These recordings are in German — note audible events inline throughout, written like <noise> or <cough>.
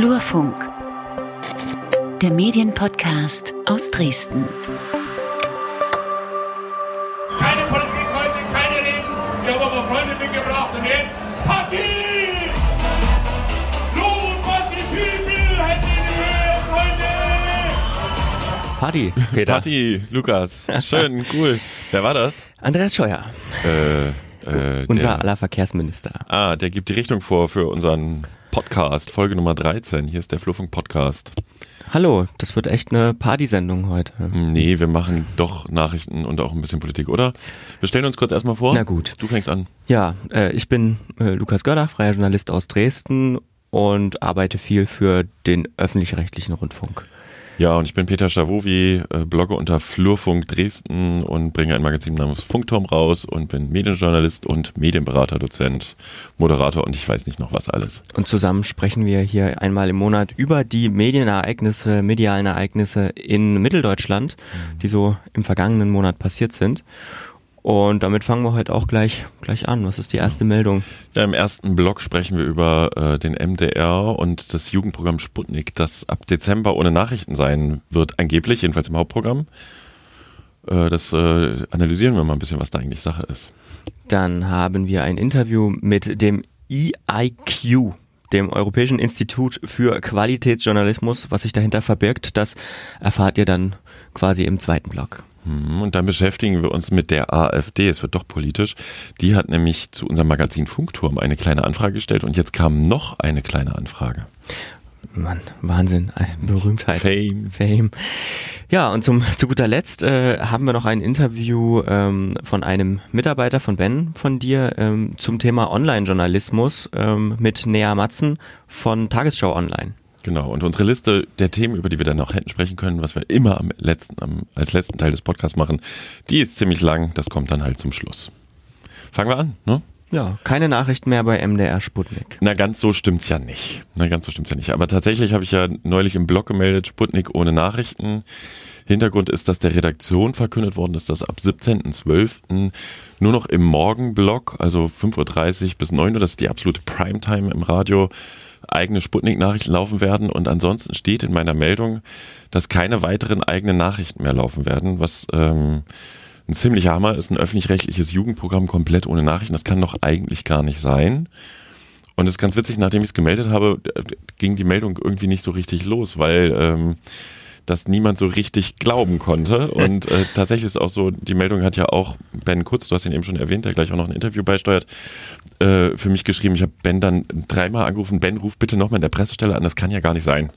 Flurfunk, der Medienpodcast aus Dresden. Keine Politik heute, keine Reden. Wir haben aber Freunde mitgebracht und jetzt Party! Blut, was die People, Hände in die Höhe, Freunde! Party, <laughs> Peter. Party, Lukas. Schön, cool. Wer war das? Andreas Scheuer, Äh, äh, unser der, aller Verkehrsminister. ah, der gibt die Richtung vor für unseren Podcast, Folge Nummer 13. Hier ist der Fluffung Podcast. Hallo, das wird echt eine Partysendung heute. Nee, wir machen doch Nachrichten und auch ein bisschen Politik, oder? Wir stellen uns kurz erstmal vor. Na gut. Du fängst an. Ja, äh, ich bin äh, Lukas Görder, freier Journalist aus Dresden und arbeite viel für den öffentlich-rechtlichen Rundfunk. Ja, und ich bin Peter Stavovi, äh, blogge unter Flurfunk Dresden und bringe ein Magazin namens Funkturm raus und bin Medienjournalist und Medienberater, Dozent, Moderator und ich weiß nicht noch was alles. Und zusammen sprechen wir hier einmal im Monat über die Medienereignisse, medialen Ereignisse in Mitteldeutschland, die so im vergangenen Monat passiert sind. Und damit fangen wir heute auch gleich, gleich an. Was ist die erste Meldung? Ja, im ersten Blog sprechen wir über äh, den MDR und das Jugendprogramm Sputnik, das ab Dezember ohne Nachrichten sein wird, angeblich, jedenfalls im Hauptprogramm. Äh, das äh, analysieren wir mal ein bisschen, was da eigentlich Sache ist. Dann haben wir ein Interview mit dem EIQ, dem Europäischen Institut für Qualitätsjournalismus. Was sich dahinter verbirgt, das erfahrt ihr dann quasi im zweiten Blog. Hm, Und dann beschäftigen wir uns mit der AfD. Es wird doch politisch. Die hat nämlich zu unserem Magazin Funkturm eine kleine Anfrage gestellt und jetzt kam noch eine kleine Anfrage. Mann, Wahnsinn, äh, Berühmtheit. Fame. Fame. Ja, und zum, zu guter Letzt äh, haben wir noch ein Interview ähm, von einem Mitarbeiter von Ben, von dir, ähm, zum Thema Online-Journalismus ähm, mit Nea Matzen von Tagesschau Online. Genau, und unsere Liste der Themen, über die wir dann noch hätten sprechen können, was wir immer am letzten, am, als letzten Teil des Podcasts machen, die ist ziemlich lang, das kommt dann halt zum Schluss. Fangen wir an, ne? Ja, keine Nachrichten mehr bei MDR Sputnik. Na, ganz so stimmt's ja nicht. Na, ganz so stimmt's ja nicht. Aber tatsächlich habe ich ja neulich im Blog gemeldet, Sputnik ohne Nachrichten. Hintergrund ist, dass der Redaktion verkündet worden ist, dass ab 17.12. nur noch im Morgenblock, also 5.30 Uhr bis 9 Uhr, das ist die absolute Primetime im Radio, eigene Sputnik-Nachrichten laufen werden. Und ansonsten steht in meiner Meldung, dass keine weiteren eigenen Nachrichten mehr laufen werden, was ähm, ein ziemlicher Hammer ist, ein öffentlich-rechtliches Jugendprogramm komplett ohne Nachrichten. Das kann doch eigentlich gar nicht sein. Und es ist ganz witzig, nachdem ich es gemeldet habe, äh, ging die Meldung irgendwie nicht so richtig los, weil ähm, das niemand so richtig glauben konnte. Und äh, tatsächlich ist auch so, die Meldung hat ja auch Ben Kutz, du hast ihn eben schon erwähnt, der gleich auch noch ein Interview beisteuert, äh, für mich geschrieben. Ich habe Ben dann dreimal angerufen, Ben, ruf bitte nochmal in der Pressestelle an, das kann ja gar nicht sein.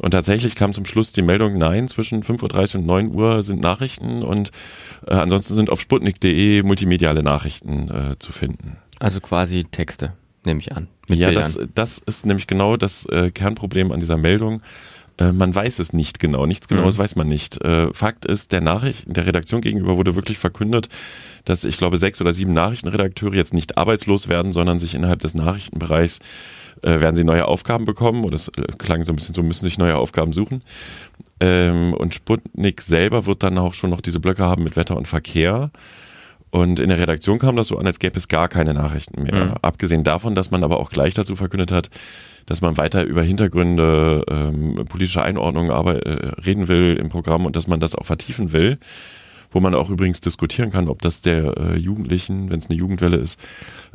Und tatsächlich kam zum Schluss die Meldung, nein, zwischen 5.30 Uhr und 9 Uhr sind Nachrichten und äh, ansonsten sind auf sputnik.de multimediale Nachrichten äh, zu finden. Also quasi Texte, nehme ich an. Ja, Bildern. das, das ist nämlich genau das äh, Kernproblem an dieser Meldung. Äh, man weiß es nicht genau, nichts Genaues Mhm. weiß man nicht. Äh, Fakt ist, der Nachricht, der Redaktion gegenüber wurde wirklich verkündet, dass ich glaube sechs oder sieben Nachrichtenredakteure jetzt nicht arbeitslos werden, sondern sich innerhalb des Nachrichtenbereichs äh, werden sie neue Aufgaben bekommen. Und es äh, klang so ein bisschen so, müssen sich neue Aufgaben suchen. Ähm, und Sputnik selber wird dann auch schon noch diese Blöcke haben mit Wetter und Verkehr. Und in der Redaktion kam das so an, als gäbe es gar keine Nachrichten mehr. Mhm. Abgesehen davon, dass man aber auch gleich dazu verkündet hat, dass man weiter über Hintergründe, ähm, politische Einordnungen aber, äh, reden will im Programm und dass man das auch vertiefen will. Wo man auch übrigens diskutieren kann, ob das der äh, Jugendlichen, wenn es eine Jugendwelle ist,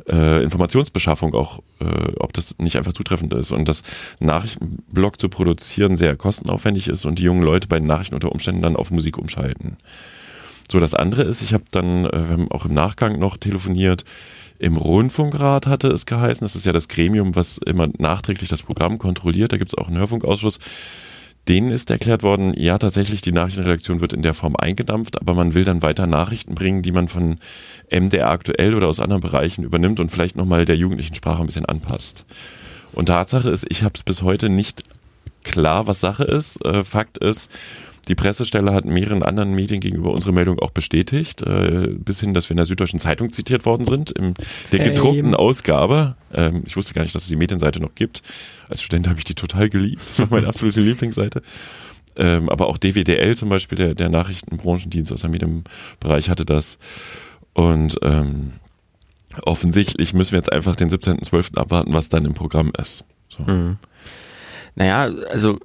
äh, Informationsbeschaffung auch, äh, ob das nicht einfach zutreffend ist und dass Nachrichtenblock zu produzieren sehr kostenaufwendig ist und die jungen Leute bei den Nachrichten unter Umständen dann auf Musik umschalten. So, das andere ist, ich habe dann, äh, wir haben auch im Nachgang noch telefoniert, im Rundfunkrat hatte es geheißen, das ist ja das Gremium, was immer nachträglich das Programm kontrolliert, da gibt es auch einen Hörfunkausschuss, denen ist erklärt worden, ja tatsächlich, die Nachrichtenredaktion wird in der Form eingedampft, aber man will dann weiter Nachrichten bringen, die man von MDR aktuell oder aus anderen Bereichen übernimmt und vielleicht nochmal der jugendlichen Sprache ein bisschen anpasst. Und Tatsache ist, ich habe es bis heute nicht klar, was Sache ist. Äh, Fakt ist, die Pressestelle hat mehreren anderen Medien gegenüber unsere Meldung auch bestätigt, äh, bis hin, dass wir in der Süddeutschen Zeitung zitiert worden sind, in der gedruckten Ausgabe. Ähm, ich wusste gar nicht, dass es die Medienseite noch gibt. Als Student habe ich die total geliebt. Das war meine <laughs> absolute Lieblingsseite. Ähm, aber auch DWDL zum Beispiel, der, der Nachrichtenbranchendienst aus dem Medienbereich hatte das. Und ähm, offensichtlich müssen wir jetzt einfach den 17.12. abwarten, was dann im Programm ist. So. Mhm. Naja, also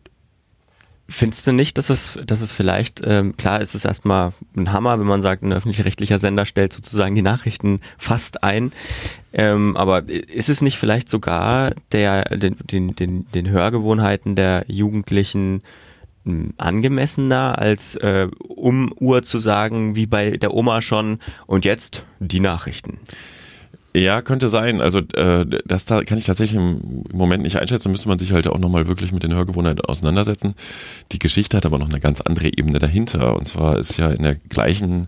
Findest du nicht, dass es, dass es vielleicht, ähm, klar ist es erstmal ein Hammer, wenn man sagt, ein öffentlich-rechtlicher Sender stellt sozusagen die Nachrichten fast ein. Ähm, aber ist es nicht vielleicht sogar der, den, den, den, den Hörgewohnheiten der Jugendlichen hm, angemessener, als äh, um Uhr zu sagen, wie bei der Oma schon, und jetzt die Nachrichten? Ja, könnte sein. Also äh, das da kann ich tatsächlich im Moment nicht einschätzen. Da müsste man sich halt auch nochmal wirklich mit den Hörgewohnheiten auseinandersetzen. Die Geschichte hat aber noch eine ganz andere Ebene dahinter. Und zwar ist ja in der gleichen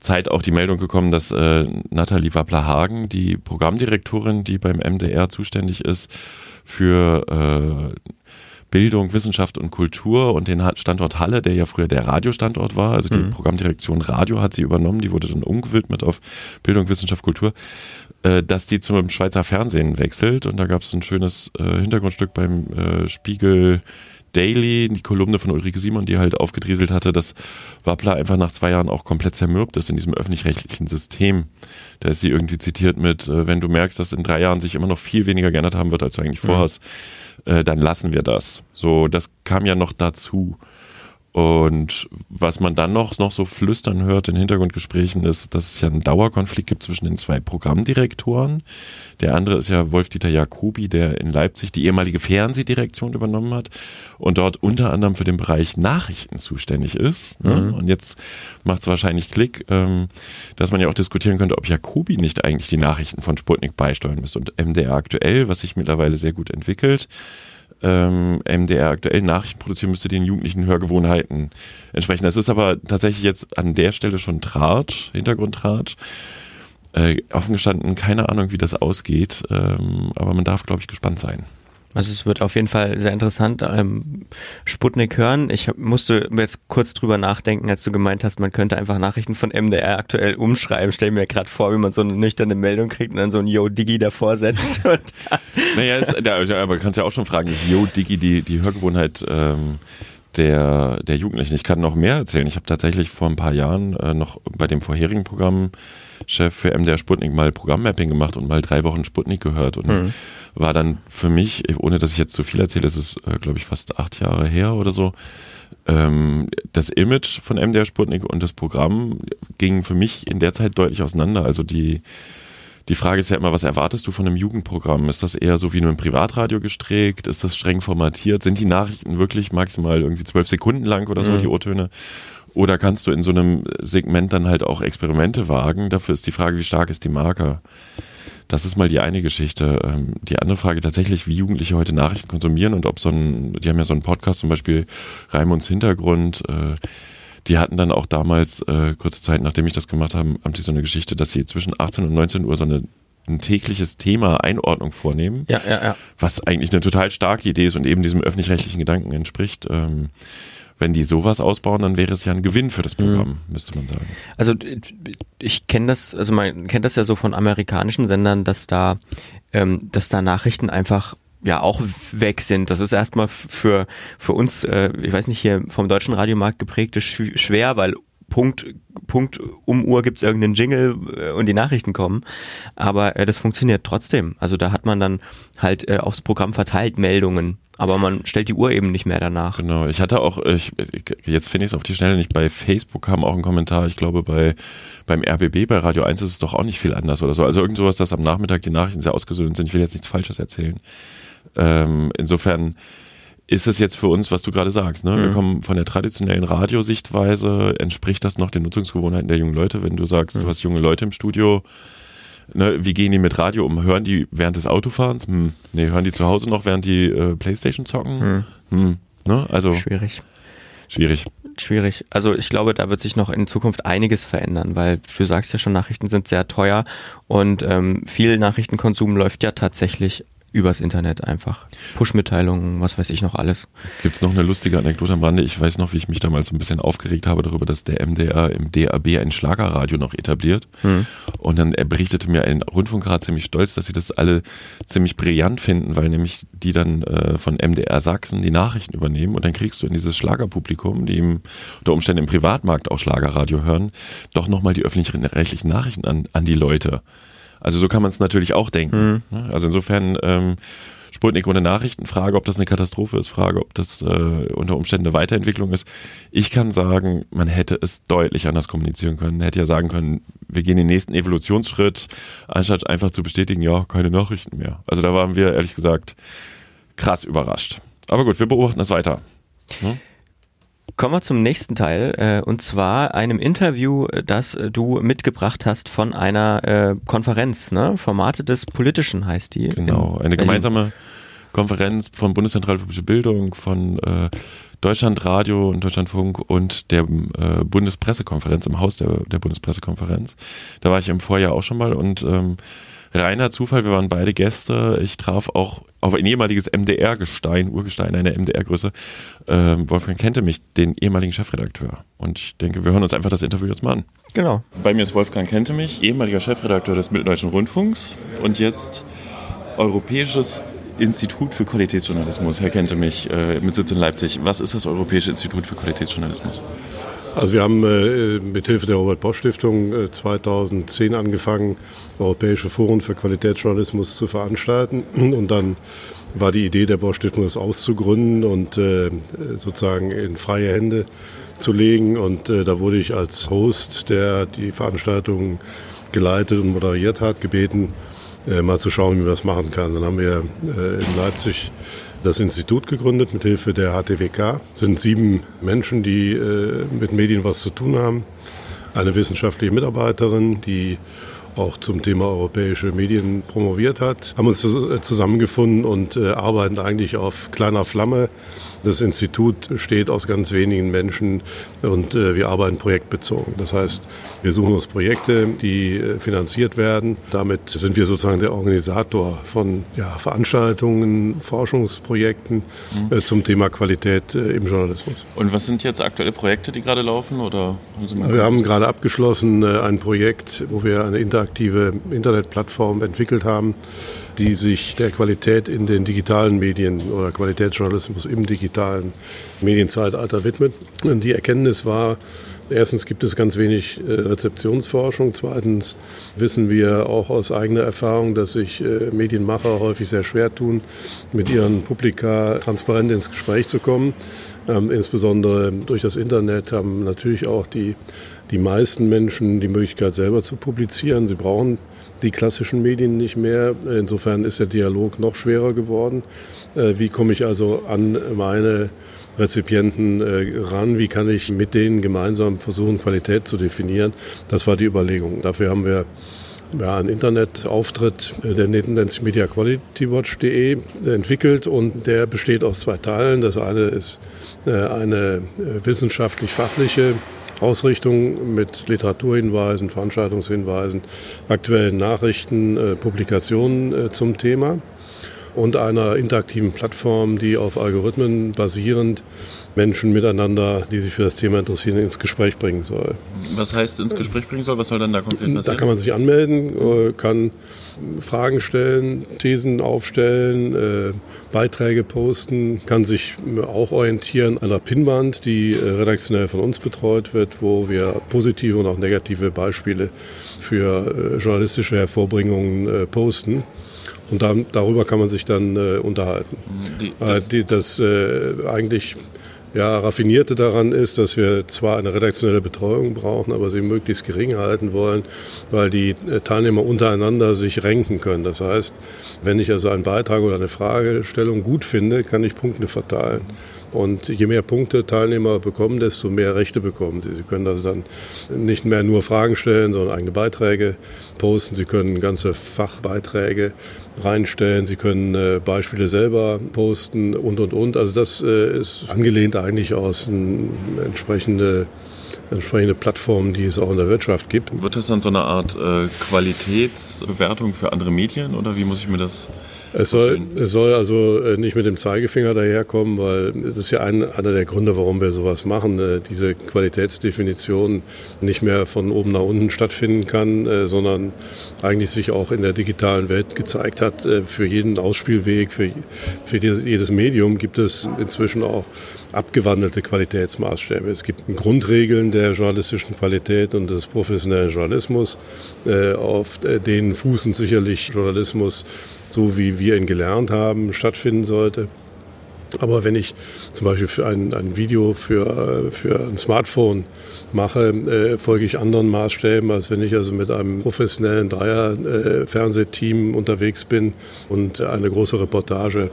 Zeit auch die Meldung gekommen, dass äh, Nathalie Wappler-Hagen, die Programmdirektorin, die beim MDR zuständig ist für äh, Bildung, Wissenschaft und Kultur und den Standort Halle, der ja früher der Radiostandort war, also die mhm. Programmdirektion Radio hat sie übernommen, die wurde dann umgewidmet auf Bildung, Wissenschaft, Kultur, äh, dass die zum Schweizer Fernsehen wechselt und da gab es ein schönes äh, Hintergrundstück beim äh, Spiegel Daily, die Kolumne von Ulrike Simon, die halt aufgedrieselt hatte, dass Wappler einfach nach zwei Jahren auch komplett zermürbt ist in diesem öffentlich-rechtlichen System. Da ist sie irgendwie zitiert mit, wenn du merkst, dass in drei Jahren sich immer noch viel weniger geändert haben wird, als du eigentlich vorhast, mhm äh, dann lassen wir das. So, das kam ja noch dazu. Und was man dann noch, noch so flüstern hört in Hintergrundgesprächen ist, dass es ja einen Dauerkonflikt gibt zwischen den zwei Programmdirektoren. Der andere ist ja Wolf-Dieter Jacobi, der in Leipzig die ehemalige Fernsehdirektion übernommen hat und dort unter anderem für den Bereich Nachrichten zuständig ist. Ne? Mhm. Und jetzt macht es wahrscheinlich Klick, ähm, dass man ja auch diskutieren könnte, ob Jacobi nicht eigentlich die Nachrichten von Sputnik beisteuern müsste. Und MDR aktuell, was sich mittlerweile sehr gut entwickelt, ähm, MDR aktuell Nachrichten produzieren müsste, den jugendlichen Hörgewohnheiten entsprechen. Das ist aber tatsächlich jetzt an der Stelle schon Draht, Hintergrunddraht. Äh, offen gestanden, keine Ahnung, wie das ausgeht, ähm, aber man darf, glaube ich, gespannt sein. Also es wird auf jeden Fall sehr interessant. Ähm, Sputnik hören. Ich musste jetzt kurz drüber nachdenken, als du gemeint hast, man könnte einfach Nachrichten von MDR aktuell umschreiben. Stell mir gerade vor, wie man so eine nüchterne Meldung kriegt und dann so ein Yo Digi davor setzt. <laughs> naja, ist, da, aber kannst ja auch schon fragen, ist Yo Digi die, die Hörgewohnheit ähm, der, der Jugendlichen? Ich kann noch mehr erzählen. Ich habe tatsächlich vor ein paar Jahren äh, noch bei dem vorherigen Programm Chef für MDR Sputnik mal Programmmapping gemacht und mal drei Wochen Sputnik gehört und mhm. war dann für mich, ohne dass ich jetzt zu viel erzähle, das ist, äh, glaube ich, fast acht Jahre her oder so, ähm, das Image von MDR Sputnik und das Programm ging für mich in der Zeit deutlich auseinander. Also die, die Frage ist ja immer, was erwartest du von einem Jugendprogramm? Ist das eher so wie nur ein Privatradio gestrickt? Ist das streng formatiert? Sind die Nachrichten wirklich maximal irgendwie zwölf Sekunden lang oder so, mhm. die O-Töne? Oder kannst du in so einem Segment dann halt auch Experimente wagen? Dafür ist die Frage, wie stark ist die Marke? Das ist mal die eine Geschichte. Ähm, die andere Frage tatsächlich, wie Jugendliche heute Nachrichten konsumieren und ob so ein, die haben ja so einen Podcast, zum Beispiel Raimunds Hintergrund, äh, die hatten dann auch damals, äh, kurze Zeit nachdem ich das gemacht habe, haben sie so eine Geschichte, dass sie zwischen 18 und 19 Uhr so eine ein tägliches Thema Einordnung vornehmen. Ja, ja, ja. Was eigentlich eine total starke Idee ist und eben diesem öffentlich-rechtlichen Gedanken entspricht. Ähm, wenn die sowas ausbauen, dann wäre es ja ein Gewinn für das mhm. Programm, mhm. müsste man sagen. Also ich kenne das, also man kennt das ja so von amerikanischen Sendern, dass da, ähm, dass da Nachrichten einfach ja auch weg sind. Das ist erstmal für für uns, äh, ich weiß nicht hier vom deutschen Radiomarkt geprägte schwer, weil Punkt, Punkt um Uhr gibt's irgendeinen Jingle äh, und die Nachrichten kommen. Aber äh, das funktioniert trotzdem. Also da hat man dann halt äh, aufs Programm verteilt Meldungen. Aber man stellt die Uhr eben nicht mehr danach. Genau, ich hatte auch, ich, jetzt finde ich es auf die Schnelle nicht, bei Facebook kam auch ein Kommentar, ich glaube bei beim RBB, bei Radio 1 ist es doch auch nicht viel anders oder so. Also irgend sowas, dass am Nachmittag die Nachrichten sehr ausgesöhnt sind. Ich will jetzt nichts Falsches erzählen. Ähm, insofern ist es jetzt für uns, was du gerade sagst. Ne? Mhm. Wir kommen von der traditionellen Radiosichtweise, entspricht das noch den Nutzungsgewohnheiten der jungen Leute, wenn du sagst, mhm. du hast junge Leute im Studio, ne, wie gehen die mit Radio um? Hören die während des Autofahrens? Hm. Nee, hören die zu Hause noch, während die äh, Playstation zocken? Mhm. Hm. Ne? Also, schwierig. Schwierig. Schwierig. Also ich glaube, da wird sich noch in Zukunft einiges verändern, weil du sagst ja schon, Nachrichten sind sehr teuer und ähm, viel Nachrichtenkonsum läuft ja tatsächlich übers Internet einfach. Push-Mitteilungen, was weiß ich noch alles. Gibt es noch eine lustige Anekdote am Rande? Ich weiß noch, wie ich mich damals ein bisschen aufgeregt habe darüber, dass der MDR im DAB ein Schlagerradio noch etabliert. Hm. Und dann er berichtete mir ein Rundfunkrat ziemlich stolz, dass sie das alle ziemlich brillant finden, weil nämlich die dann äh, von MDR Sachsen die Nachrichten übernehmen und dann kriegst du in dieses Schlagerpublikum, die im, unter Umständen im Privatmarkt auch Schlagerradio hören, doch nochmal die öffentlich rechtlichen Nachrichten an, an die Leute. Also so kann man es natürlich auch denken. Mhm. Also insofern ähm, Sputnik ohne Nachrichten, frage, ob das eine Katastrophe ist, frage, ob das äh, unter Umständen eine Weiterentwicklung ist. Ich kann sagen, man hätte es deutlich anders kommunizieren können. Man hätte ja sagen können, wir gehen den nächsten Evolutionsschritt, anstatt einfach zu bestätigen, ja, keine Nachrichten mehr. Also da waren wir ehrlich gesagt krass überrascht. Aber gut, wir beobachten das weiter. Hm? Kommen wir zum nächsten Teil, äh, und zwar einem Interview, das äh, du mitgebracht hast von einer äh, Konferenz, ne? Formate des Politischen heißt die. Genau, eine Berlin. gemeinsame Konferenz von Bundeszentrale für Bildung, von äh, Deutschlandradio und Deutschlandfunk und der äh, Bundespressekonferenz im Haus der, der Bundespressekonferenz. Da war ich im Vorjahr auch schon mal und ähm, reiner Zufall, wir waren beide Gäste. Ich traf auch auf ein ehemaliges MDR-Gestein, Urgestein einer MDR-Größe, ähm, Wolfgang Kente mich, den ehemaligen Chefredakteur. Und ich denke, wir hören uns einfach das Interview jetzt mal an. Genau. Bei mir ist Wolfgang Kente mich, ehemaliger Chefredakteur des Mitteldeutschen Rundfunks und jetzt europäisches Institut für Qualitätsjournalismus. Herr Kente mich, äh, mit Sitz in Leipzig. Was ist das Europäische Institut für Qualitätsjournalismus? Also wir haben äh, mit Hilfe der Robert Bosch Stiftung äh, 2010 angefangen, europäische Foren für Qualitätsjournalismus zu veranstalten. <clears throat> Und dann war die Idee der Bosch Stiftung, das auszugründen und äh, sozusagen in freie Hände zu legen. Und äh, da wurde ich als Host, der die Veranstaltung geleitet und moderiert hat, gebeten, äh, mal zu schauen, wie man das machen kann. Dann haben wir äh, in Leipzig das Institut gegründet mit Hilfe der HTWK. Es sind sieben Menschen, die äh, mit Medien was zu tun haben. Eine wissenschaftliche Mitarbeiterin, die auch zum Thema europäische Medien promoviert hat, haben uns zusammengefunden und äh, arbeiten eigentlich auf kleiner Flamme das Institut besteht aus ganz wenigen Menschen und äh, wir arbeiten projektbezogen. Das heißt, wir suchen uns Projekte, die äh, finanziert werden. Damit sind wir sozusagen der Organisator von ja, Veranstaltungen, Forschungsprojekten mhm. äh, zum Thema Qualität im Journalismus. Und was sind jetzt aktuelle Projekte, die gerade laufen? Oder haben wir haben gerade abgeschlossen ein Projekt, wo wir eine interaktive Internetplattform entwickelt haben, die sich der Qualität in den digitalen Medien oder Qualitätsjournalismus im digitalen Medienzeitalter widmet. Und die Erkenntnis war, erstens gibt es ganz wenig äh, Rezeptionsforschung, zweitens wissen wir auch aus eigener Erfahrung, dass sich äh, Medienmacher häufig sehr schwer tun, mit ihren Publika transparent ins Gespräch zu kommen. Ähm, insbesondere durch das Internet haben natürlich auch die, die meisten Menschen die Möglichkeit selber zu publizieren. Sie brauchen die klassischen Medien nicht mehr. Insofern ist der Dialog noch schwerer geworden. Äh, wie komme ich also an meine Rezipienten äh, ran? Wie kann ich mit denen gemeinsam versuchen, Qualität zu definieren? Das war die Überlegung. Dafür haben wir ja, einen Internetauftritt, äh, der nennt sich mediaqualitywatch.de, entwickelt und der besteht aus zwei Teilen. Das eine ist eine wissenschaftlich-fachliche Ausrichtung mit Literaturhinweisen, Veranstaltungshinweisen, aktuellen Nachrichten, äh, Publikationen äh, zum Thema und einer interaktiven Plattform, die auf Algorithmen basierend Menschen miteinander, die sich für das Thema interessieren, ins Gespräch bringen soll. Was heißt ins Gespräch bringen soll? Was soll dann da konkret passieren? Da kann man sich anmelden, äh, kann Fragen stellen, Thesen aufstellen, äh, Beiträge posten, kann sich auch orientieren an der Pinnwand, die äh, redaktionell von uns betreut wird, wo wir positive und auch negative Beispiele für journalistische Hervorbringungen posten. Und dann, darüber kann man sich dann äh, unterhalten. Die, das, die, das äh, eigentlich ja, Raffinierte daran ist, dass wir zwar eine redaktionelle Betreuung brauchen, aber sie möglichst gering halten wollen, weil die äh, Teilnehmer untereinander sich renken können. Das heißt, wenn ich also einen Beitrag oder eine Fragestellung gut finde, kann ich Punkte verteilen. Und je mehr Punkte Teilnehmer bekommen, desto mehr Rechte bekommen sie. Sie können also dann nicht mehr nur Fragen stellen, sondern eigene Beiträge posten. Sie können ganze Fachbeiträge reinstellen. Sie können äh, Beispiele selber posten und, und, und. Also das äh, ist angelehnt eigentlich aus eine entsprechende entsprechende Plattformen, die es auch in der Wirtschaft gibt. Wird das dann so eine Art äh, Qualitätsbewertung für andere Medien oder wie muss ich mir das es soll, es soll also äh, nicht mit dem Zeigefinger daherkommen, weil es ist ja ein, einer der Gründe, warum wir sowas machen, äh, diese Qualitätsdefinition nicht mehr von oben nach unten stattfinden kann, äh, sondern eigentlich sich auch in der digitalen Welt gezeigt hat. Für jeden Ausspielweg, für, für jedes Medium gibt es inzwischen auch abgewandelte Qualitätsmaßstäbe. Es gibt Grundregeln der journalistischen Qualität und des professionellen Journalismus. Auf denen fußen sicherlich Journalismus so wie wir ihn gelernt haben, stattfinden sollte. Aber wenn ich zum Beispiel für ein, ein Video für, für ein Smartphone mache, äh, folge ich anderen Maßstäben, als wenn ich also mit einem professionellen Dreier-Fernsehteam äh, unterwegs bin und eine große Reportage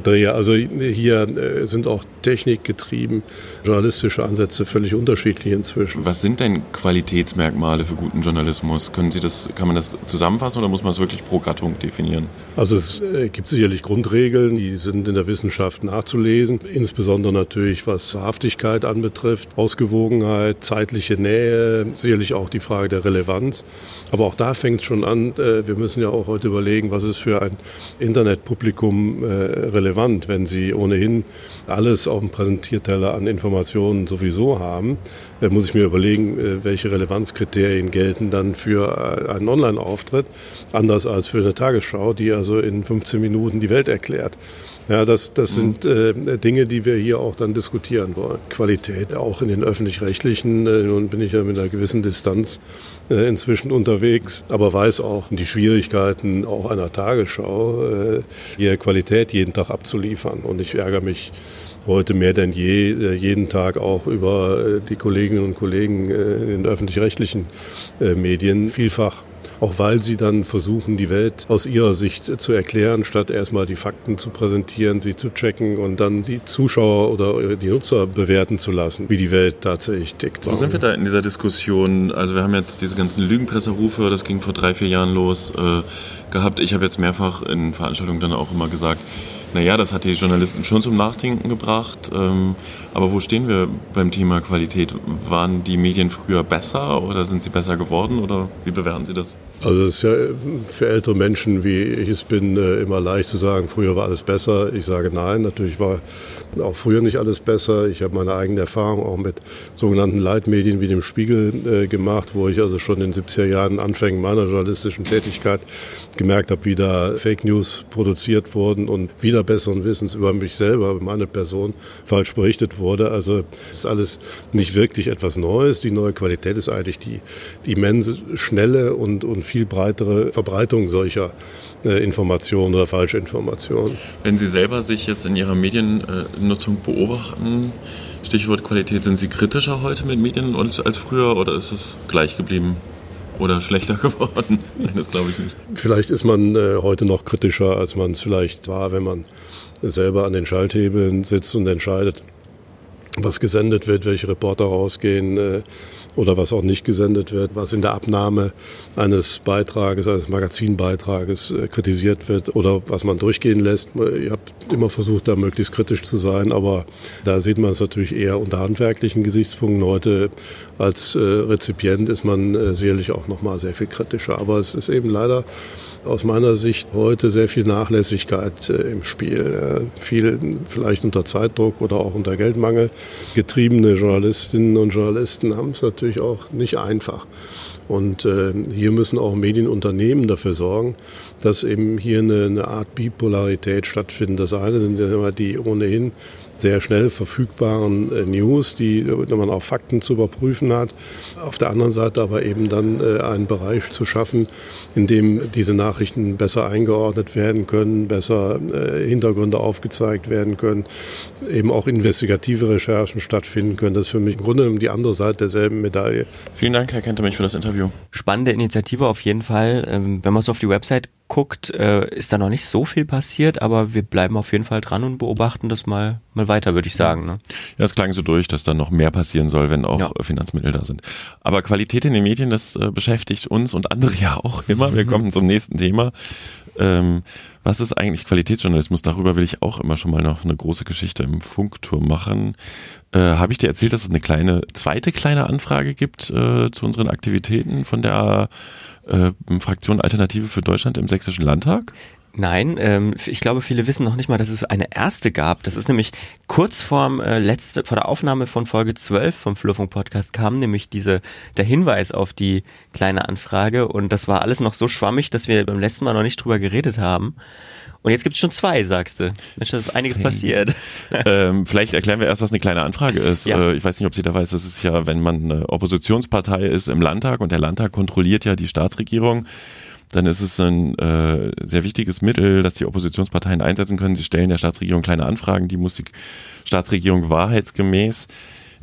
drehe. Also hier äh, sind auch technikgetrieben journalistische Ansätze völlig unterschiedlich inzwischen. Was sind denn Qualitätsmerkmale für guten Journalismus? Können Sie das, kann man das zusammenfassen oder muss man es wirklich pro Gattung definieren? Also es äh, gibt sicherlich Grundregeln, die sind in der Wissenschaft nachzulesen, insbesondere natürlich was Wahrhaftigkeit anbetrifft, Ausgewogenheit, zeitliche Nähe, sicherlich auch die Frage der Relevanz. Aber auch da fängt es schon an, äh, wir müssen ja auch heute überlegen, was ist für ein Internetpublikum relevant, wenn sie ohnehin alles auf dem Präsentierteller an Informationen sowieso haben, äh, muss ich mir überlegen, äh, welche Relevanzkriterien gelten dann für äh, einen Online-Auftritt, anders als für eine Tagesschau, die also in 15 Minuten die Welt erklärt. Ja, das, das mhm. sind äh, Dinge, die wir hier auch dann diskutieren wollen. Qualität auch in den öffentlich-rechtlichen. Äh, nun bin ich ja mit einer gewissen Distanz äh, inzwischen unterwegs, aber weiß auch die Schwierigkeiten auch einer Tagesschau, äh, hier Qualität jeden Tag abzuliefern. Und ich ärgere mich heute mehr denn je, äh, jeden Tag auch über äh, die Kolleginnen und Kollegen in den öffentlich-rechtlichen Medien vielfach auch weil sie dann versuchen, die Welt aus ihrer Sicht zu erklären, statt erstmal die Fakten zu präsentieren, sie zu checken und dann die Zuschauer oder die Nutzer bewerten zu lassen, wie die Welt tatsächlich tickt. Wo sind wir da in dieser Diskussion? Also wir haben jetzt diese ganzen Lügenpresserufe, das ging vor drei, vier Jahren los, äh, gehabt. Ich habe jetzt mehrfach in Veranstaltungen dann auch immer gesagt, naja, das hat die Journalisten schon zum Nachdenken gebracht. Ähm, aber wo stehen wir beim Thema Qualität? Waren die Medien früher besser oder sind sie besser geworden oder wie bewerten Sie das? Also es ist ja für ältere Menschen, wie ich es bin, äh, immer leicht zu sagen, früher war alles besser. Ich sage nein, natürlich war auch früher nicht alles besser. Ich habe meine eigene Erfahrung auch mit sogenannten Leitmedien wie dem Spiegel äh, gemacht, wo ich also schon in den 70er Jahren Anfängen meiner journalistischen Tätigkeit gemerkt habe, wie da Fake News produziert wurden und wieder besseren Wissens über mich selber, über meine Person falsch berichtet wurde. Also es ist alles nicht wirklich etwas Neues. Die neue Qualität ist eigentlich die, die immense, schnelle und, und viel breitere Verbreitung solcher äh, Informationen oder Falschinformationen. Wenn Sie selber sich jetzt in Ihrer Mediennutzung beobachten, Stichwort Qualität, sind Sie kritischer heute mit Medien als früher oder ist es gleich geblieben? Oder schlechter <laughs> geworden? Nein, das glaube ich nicht. Vielleicht ist man äh, heute noch kritischer, als man es vielleicht war, wenn man selber an den Schalthebeln sitzt und entscheidet, was gesendet wird, welche Reporter rausgehen, äh, oder was auch nicht gesendet wird, was in der Abnahme eines Beitrages, eines Magazinbeitrages äh, kritisiert wird oder was man durchgehen lässt. Ich habe immer versucht, da möglichst kritisch zu sein, aber da sieht man es natürlich eher unter handwerklichen Gesichtspunkten. Heute als äh, Rezipient ist man äh, sicherlich auch noch mal sehr viel kritischer. Aber es ist eben leider aus meiner Sicht heute sehr viel Nachlässigkeit äh, im Spiel. Äh, viel vielleicht unter Zeitdruck oder auch unter Geldmangel. Getriebene Journalistinnen und Journalisten haben es natürlich auch nicht einfach. Und äh, hier müssen auch Medienunternehmen dafür sorgen, dass eben hier eine, eine Art Bipolarität stattfindet. Das eine sind ja immer die ohnehin sehr schnell verfügbaren äh, News, die man auch Fakten zu überprüfen hat. Auf der anderen Seite aber eben dann äh, einen Bereich zu schaffen, in dem diese Nachrichten besser eingeordnet werden können, besser äh, Hintergründe aufgezeigt werden können, eben auch investigative Recherchen stattfinden können. Das ist für mich im Grunde genommen die andere Seite derselben Medaille. Vielen Dank, Herr Kentemich, für das Interview. Spannende Initiative auf jeden Fall. Ähm, wenn man so auf die Website guckt, äh, ist da noch nicht so viel passiert, aber wir bleiben auf jeden Fall dran und beobachten das mal, mal weiter, würde ich sagen. Ne? Ja, es klang so durch, dass da noch mehr passieren soll, wenn auch ja. Finanzmittel da sind. Aber Qualität in den Medien, das äh, beschäftigt uns und andere <laughs> ja auch immer. Wir kommen zum nächsten Thema. Ähm, was ist eigentlich Qualitätsjournalismus? Darüber will ich auch immer schon mal noch eine große Geschichte im Funkturm machen. Äh, Habe ich dir erzählt, dass es eine kleine, zweite kleine Anfrage gibt äh, zu unseren Aktivitäten von der äh, Fraktion Alternative für Deutschland im Sächsischen Landtag? Nein, ähm, ich glaube, viele wissen noch nicht mal, dass es eine erste gab. Das ist nämlich kurz vorm äh, letzte, vor der Aufnahme von Folge 12 vom Flurfunk Podcast kam nämlich diese, der Hinweis auf die kleine Anfrage und das war alles noch so schwammig, dass wir beim letzten Mal noch nicht drüber geredet haben. Und jetzt gibt es schon zwei, sagst du. Mensch, da ist einiges passiert. <laughs> ähm, vielleicht erklären wir erst, was eine kleine Anfrage ist. Ja. Äh, ich weiß nicht, ob sie da weiß, das ist ja, wenn man eine Oppositionspartei ist im Landtag und der Landtag kontrolliert ja die Staatsregierung, dann ist es ein äh, sehr wichtiges Mittel, das die Oppositionsparteien einsetzen können. Sie stellen der Staatsregierung kleine Anfragen, die muss die Staatsregierung wahrheitsgemäß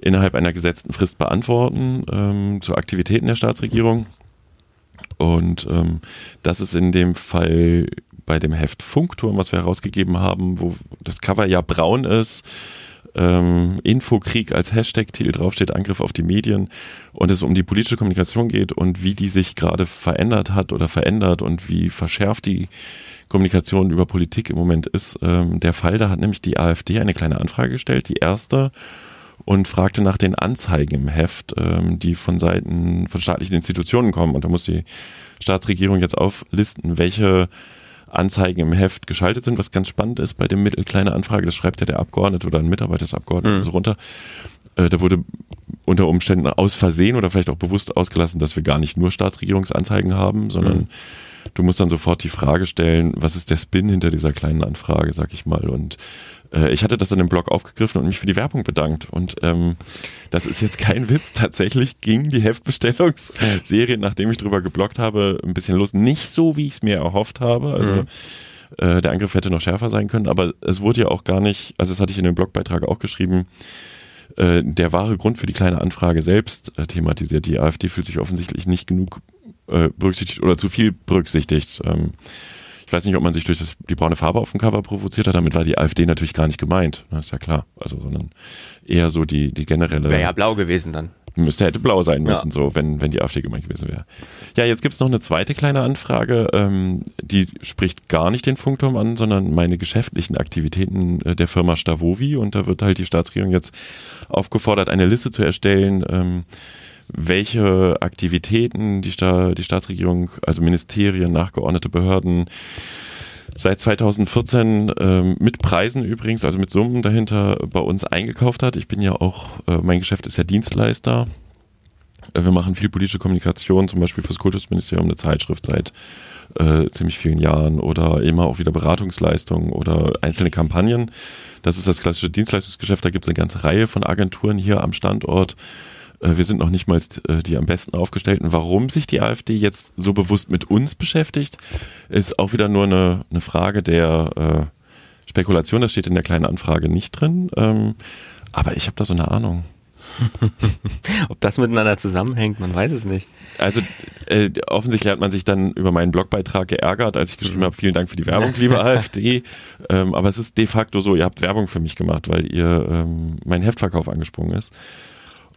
innerhalb einer gesetzten Frist beantworten ähm, zu Aktivitäten der Staatsregierung. Und ähm, das ist in dem Fall bei dem Heft Funkturm, was wir herausgegeben haben, wo das Cover ja braun ist, ähm, Infokrieg als Hashtag-Titel draufsteht, Angriff auf die Medien und es um die politische Kommunikation geht und wie die sich gerade verändert hat oder verändert und wie verschärft die Kommunikation über Politik im Moment ist. Ähm, der Fall, da hat nämlich die AfD eine kleine Anfrage gestellt, die erste, und fragte nach den Anzeigen im Heft, ähm, die von Seiten von staatlichen Institutionen kommen. Und da muss die Staatsregierung jetzt auflisten, welche Anzeigen im Heft geschaltet sind, was ganz spannend ist bei dem Mittel kleine Anfrage, das schreibt ja der Abgeordnete oder ein Mitarbeiter des Abgeordneten mhm. so runter. Äh, da wurde unter Umständen aus Versehen oder vielleicht auch bewusst ausgelassen, dass wir gar nicht nur Staatsregierungsanzeigen haben, sondern mhm. du musst dann sofort die Frage stellen, was ist der Spin hinter dieser kleinen Anfrage, sag ich mal. Und äh, ich hatte das in dem Blog aufgegriffen und mich für die Werbung bedankt. Und ähm, das ist jetzt kein Witz. Tatsächlich ging die Heftbestellungsserie, nachdem ich drüber geblockt habe, ein bisschen los. Nicht so, wie ich es mir erhofft habe. Also mhm. äh, der Angriff hätte noch schärfer sein können, aber es wurde ja auch gar nicht, also das hatte ich in dem Blogbeitrag auch geschrieben, äh, der wahre Grund für die kleine Anfrage selbst äh, thematisiert. Die AfD fühlt sich offensichtlich nicht genug äh, berücksichtigt oder zu viel berücksichtigt. Ähm, ich weiß nicht, ob man sich durch das, die braune Farbe auf dem Cover provoziert hat. Damit war die AfD natürlich gar nicht gemeint. Das ist ja klar. Also, sondern eher so die, die generelle. Wäre ja blau gewesen dann. Müsste hätte blau sein müssen, ja. so, wenn, wenn die AfD gemeint gewesen wäre. Ja, jetzt gibt's noch eine zweite kleine Anfrage, ähm, die spricht gar nicht den Funkturm an, sondern meine geschäftlichen Aktivitäten äh, der Firma Stavovi und da wird halt die Staatsregierung jetzt aufgefordert, eine Liste zu erstellen, ähm, welche Aktivitäten die, Sta die Staatsregierung, also Ministerien, nachgeordnete Behörden seit 2014 ähm, mit Preisen übrigens, also mit Summen dahinter bei uns eingekauft hat. Ich bin ja auch, äh, mein Geschäft ist ja Dienstleister. Äh, wir machen viel politische Kommunikation, zum Beispiel fürs Kultusministerium eine Zeitschrift seit äh, ziemlich vielen Jahren oder immer auch wieder Beratungsleistungen oder einzelne Kampagnen. Das ist das klassische Dienstleistungsgeschäft. Da gibt es eine ganze Reihe von Agenturen hier am Standort äh, wir sind noch nicht mal äh, die am besten aufgestellten. Warum sich die AfD jetzt so bewusst mit uns beschäftigt, ist auch wieder nur eine, eine Frage der äh, Spekulation. Das steht in der kleinen Anfrage nicht drin. Ähm, aber ich habe da so eine Ahnung. <laughs> Ob das miteinander zusammenhängt, man weiß es nicht. Also äh, offensichtlich hat man sich dann über meinen Blogbeitrag geärgert, als ich geschrieben mhm. habe, vielen Dank für die Werbung, liebe <laughs> AfD. Ähm, aber es ist de facto so, ihr habt Werbung für mich gemacht, weil ihr ähm, mein Heftverkauf angesprungen ist.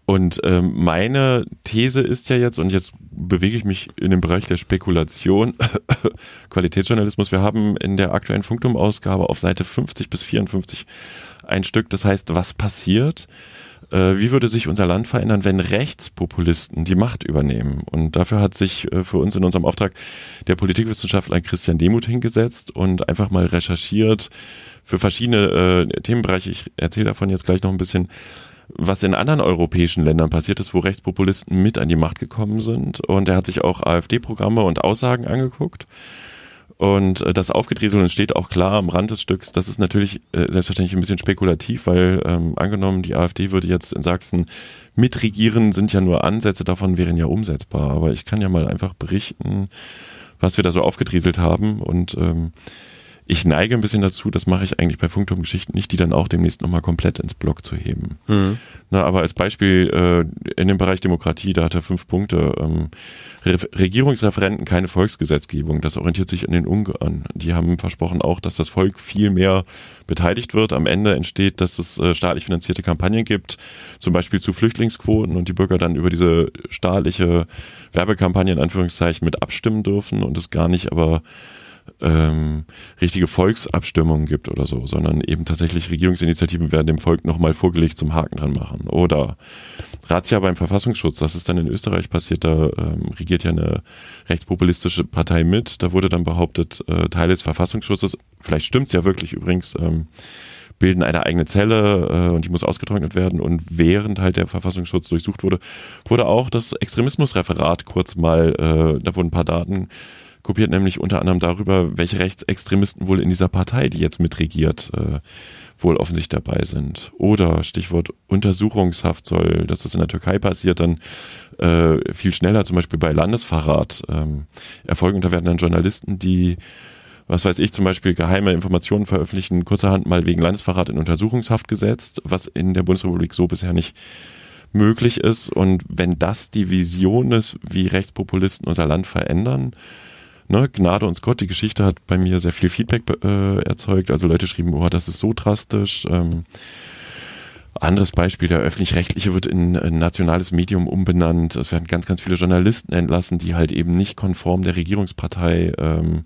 Und ähm, meine These ist ja jetzt, und jetzt bewege ich mich in dem Bereich der Spekulation, <coughs> Qualitätsjournalismus, wir haben in der aktuellen Funktum-Ausgabe auf Seite 50 bis 54 ein Stück, das heißt, was passiert? Äh, wie würde sich unser Land verändern, wenn Rechtspopulisten die Macht übernehmen? Und dafür hat sich äh, für uns in unserem Auftrag der Politikwissenschaftler Christian Demuth hingesetzt und einfach mal recherchiert für verschiedene äh, Themenbereiche. Ich erzähle davon jetzt gleich noch ein bisschen was in anderen europäischen Ländern passiert ist, wo Rechtspopulisten mit an die Macht gekommen sind. Und er hat sich auch AfD-Programme und Aussagen angeguckt. Und äh, das Aufgedrieseln steht auch klar am Rand des Stücks. Das ist natürlich äh, selbstverständlich ein bisschen spekulativ, weil ähm, angenommen, die AfD würde jetzt in Sachsen mitregieren, sind ja nur Ansätze davon, wären ja umsetzbar. Aber ich kann ja mal einfach berichten, was wir da so aufgedrieselt haben. Und ähm, ich neige ein bisschen dazu, das mache ich eigentlich bei Funkturm-Geschichten nicht, die dann auch demnächst nochmal komplett ins Blog zu heben. Mhm. Na, aber als Beispiel äh, in dem Bereich Demokratie, da hat er fünf Punkte. Ähm, Re Regierungsreferenten keine Volksgesetzgebung, das orientiert sich an den Ungarn. Die haben versprochen auch, dass das Volk viel mehr beteiligt wird. Am Ende entsteht, dass es äh, staatlich finanzierte Kampagnen gibt, zum Beispiel zu Flüchtlingsquoten und die Bürger dann über diese staatliche Werbekampagne in Anführungszeichen mit abstimmen dürfen und es gar nicht aber ähm, richtige Volksabstimmungen gibt oder so, sondern eben tatsächlich Regierungsinitiativen werden dem Volk nochmal vorgelegt zum Haken dran machen. Oder Razzia beim Verfassungsschutz, das ist dann in Österreich passiert, da ähm, regiert ja eine rechtspopulistische Partei mit, da wurde dann behauptet, äh, Teile des Verfassungsschutzes, vielleicht stimmt's ja wirklich übrigens, ähm, bilden eine eigene Zelle äh, und die muss ausgetrocknet werden. Und während halt der Verfassungsschutz durchsucht wurde, wurde auch das Extremismusreferat kurz mal, äh, da wurden ein paar Daten kopiert nämlich unter anderem darüber, welche Rechtsextremisten wohl in dieser Partei, die jetzt mitregiert, äh, wohl offensichtlich dabei sind. Oder Stichwort Untersuchungshaft soll, dass das in der Türkei passiert, dann äh, viel schneller, zum Beispiel bei Landesverrat, ähm, erfolgen. Und da werden dann Journalisten, die was weiß ich, zum Beispiel geheime Informationen veröffentlichen, kurzerhand mal wegen Landesverrat in Untersuchungshaft gesetzt, was in der Bundesrepublik so bisher nicht möglich ist. Und wenn das die Vision ist, wie Rechtspopulisten unser Land verändern, ne, Gnade uns Gott, die Geschichte hat bei mir sehr viel Feedback äh, erzeugt. Also Leute schrieben, oh, das ist so drastisch. Ähm, anderes Beispiel, der öffentlich-rechtliche wird in ein nationales Medium umbenannt. Es werden ganz, ganz viele Journalisten entlassen, die halt eben nicht konform der Regierungspartei, ähm,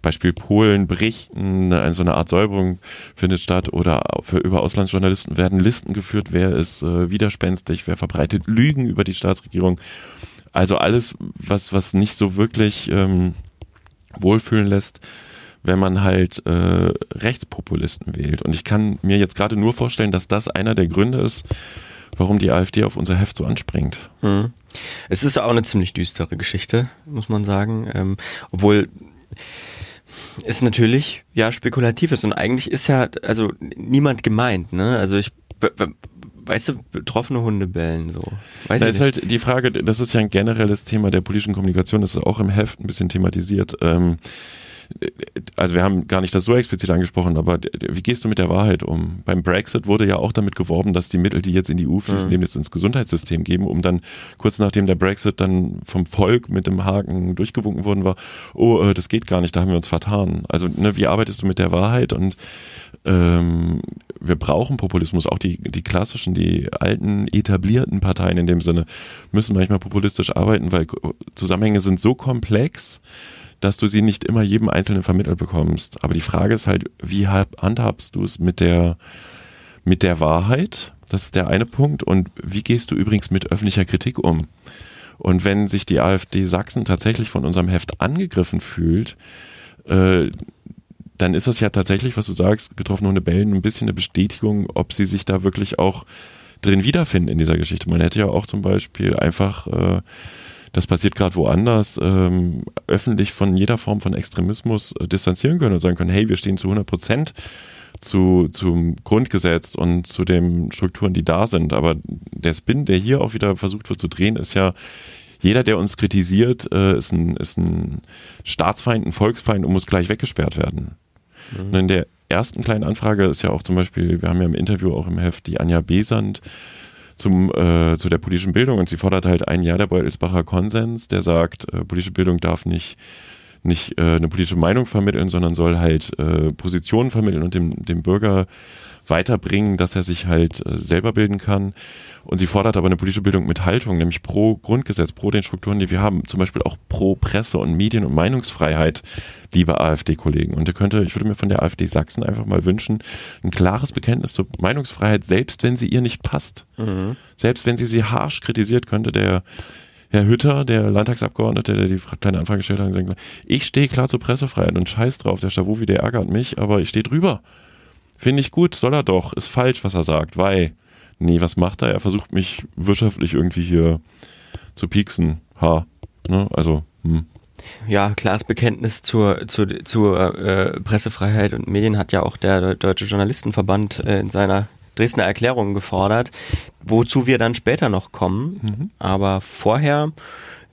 Beispiel Polen, berichten. Eine, so eine Art Säuberung findet statt. Oder für über Auslandsjournalisten werden Listen geführt, wer ist äh, widerspenstig, wer verbreitet Lügen über die Staatsregierung. Also alles, was, was nicht so wirklich ähm, wohlfühlen lässt, wenn man halt äh, Rechtspopulisten wählt. Und ich kann mir jetzt gerade nur vorstellen, dass das einer der Gründe ist, warum die AfD auf unser Heft so anspringt. Hm. Es ist auch eine ziemlich düstere Geschichte, muss man sagen. Ähm, obwohl es natürlich ja spekulativ ist und eigentlich ist ja also niemand gemeint, ne? Also ich weißt du, betroffene Hunde bellen so. Weiß da ist nicht. halt die Frage, das ist ja ein generelles Thema der politischen Kommunikation, das ist auch im Heft ein bisschen thematisiert. Ähm, also wir haben gar nicht das so explizit angesprochen, aber wie gehst du mit der Wahrheit um? Beim Brexit wurde ja auch damit geworben, dass die Mittel, die jetzt in die EU fließen, mhm. jetzt ins Gesundheitssystem geben, um dann kurz nachdem der Brexit dann vom Volk mit dem Haken durchgewunken worden war, oh, äh, das geht gar nicht, da haben wir uns vertan. Also ne, wie arbeitest du mit der Wahrheit und ähm, wir brauchen Populismus, auch die, die klassischen, die alten, etablierten Parteien in dem Sinne müssen manchmal populistisch arbeiten, weil Zusammenhänge sind so komplex, dass du sie nicht immer jedem Einzelnen vermittelt bekommst. Aber die Frage ist halt, wie handhabst du es mit der, mit der Wahrheit? Das ist der eine Punkt. Und wie gehst du übrigens mit öffentlicher Kritik um? Und wenn sich die AfD Sachsen tatsächlich von unserem Heft angegriffen fühlt, äh, dann ist das ja tatsächlich, was du sagst, getroffene Hunde bellen, ein bisschen eine Bestätigung, ob sie sich da wirklich auch drin wiederfinden in dieser Geschichte. Man hätte ja auch zum Beispiel einfach äh, das passiert gerade woanders, ähm, öffentlich von jeder Form von Extremismus äh, distanzieren können und sagen können, hey, wir stehen zu 100 Prozent zu, zum Grundgesetz und zu den Strukturen, die da sind. Aber der Spin, der hier auch wieder versucht wird zu drehen, ist ja, jeder, der uns kritisiert, äh, ist, ein, ist ein Staatsfeind, ein Volksfeind und muss gleich weggesperrt werden. Mhm. Und in der ersten kleinen Anfrage ist ja auch zum Beispiel, wir haben ja im Interview auch im Heft die Anja Besand, zum, äh, zu der politischen Bildung und sie fordert halt ein Jahr der Beutelsbacher Konsens, der sagt, äh, politische Bildung darf nicht nicht äh, eine politische Meinung vermitteln, sondern soll halt äh, Positionen vermitteln und dem, dem Bürger weiterbringen, dass er sich halt äh, selber bilden kann. Und sie fordert aber eine politische Bildung mit Haltung, nämlich pro Grundgesetz, pro den Strukturen, die wir haben, zum Beispiel auch pro Presse und Medien- und Meinungsfreiheit, liebe AfD-Kollegen. Und ihr könnte, ich würde mir von der AfD Sachsen einfach mal wünschen, ein klares Bekenntnis zur Meinungsfreiheit, selbst wenn sie ihr nicht passt. Mhm. Selbst wenn sie sie harsch kritisiert, könnte der Herr Hütter, der Landtagsabgeordnete, der die kleine Anfrage gestellt hat, gesagt, ich stehe klar zur Pressefreiheit und scheiß drauf, der Stavovi, der ärgert mich, aber ich stehe drüber. Finde ich gut, soll er doch. Ist falsch, was er sagt, weil, nee, was macht er? Er versucht mich wirtschaftlich irgendwie hier zu pieksen. Ha. Ne? Also, hm. Ja, klares Bekenntnis zur, zur, zur äh, Pressefreiheit und Medien hat ja auch der Deutsche Journalistenverband äh, in seiner Dresdner Erklärung gefordert, wozu wir dann später noch kommen. Mhm. Aber vorher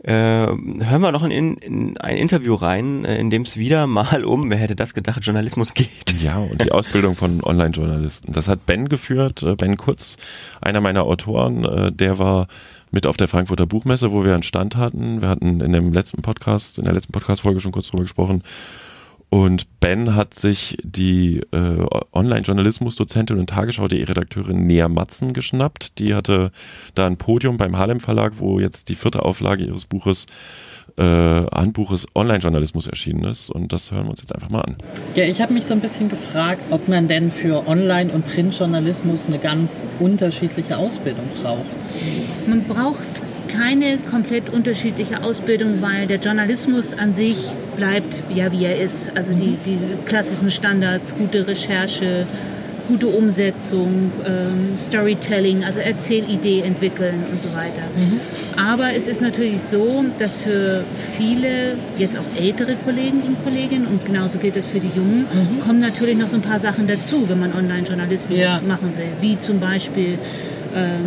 äh, hören wir noch in, in ein Interview rein, äh, in dem es wieder mal um, wer hätte das gedacht, Journalismus geht. Ja, und die Ausbildung von Online-Journalisten. Das hat Ben geführt, äh, Ben Kurz, einer meiner Autoren, der war mit auf der Frankfurter Buchmesse, wo wir einen Stand hatten. Wir hatten in dem letzten Podcast, in der letzten Podcast-Folge schon kurz drüber gesprochen, und Ben hat sich die äh, Online-Journalismus-Dozentin und Tagesschau.de-Redakteurin Nea Matzen geschnappt. Die hatte da ein Podium beim Harlem Verlag, wo jetzt die vierte Auflage ihres Buches äh, Handbuches Online-Journalismus erschienen ist. Und das hören wir uns jetzt einfach mal an. Ja, ich habe mich so ein bisschen gefragt, ob man denn für Online- und Printjournalismus eine ganz unterschiedliche Ausbildung braucht. Man braucht keine komplett unterschiedliche Ausbildung, weil der Journalismus an sich bleibt ja wie er ist. Also die, die klassischen Standards, gute Recherche, gute Umsetzung, ähm, Storytelling, also Erzählidee entwickeln und so weiter. Aber es ist natürlich so, dass für viele, jetzt auch ältere Kollegen und Kolleginnen, und genauso gilt es für die Jungen, kommen natürlich noch so ein paar Sachen dazu, wenn man Online-Journalismus Ja. machen will. Wie zum Beispiel ähm,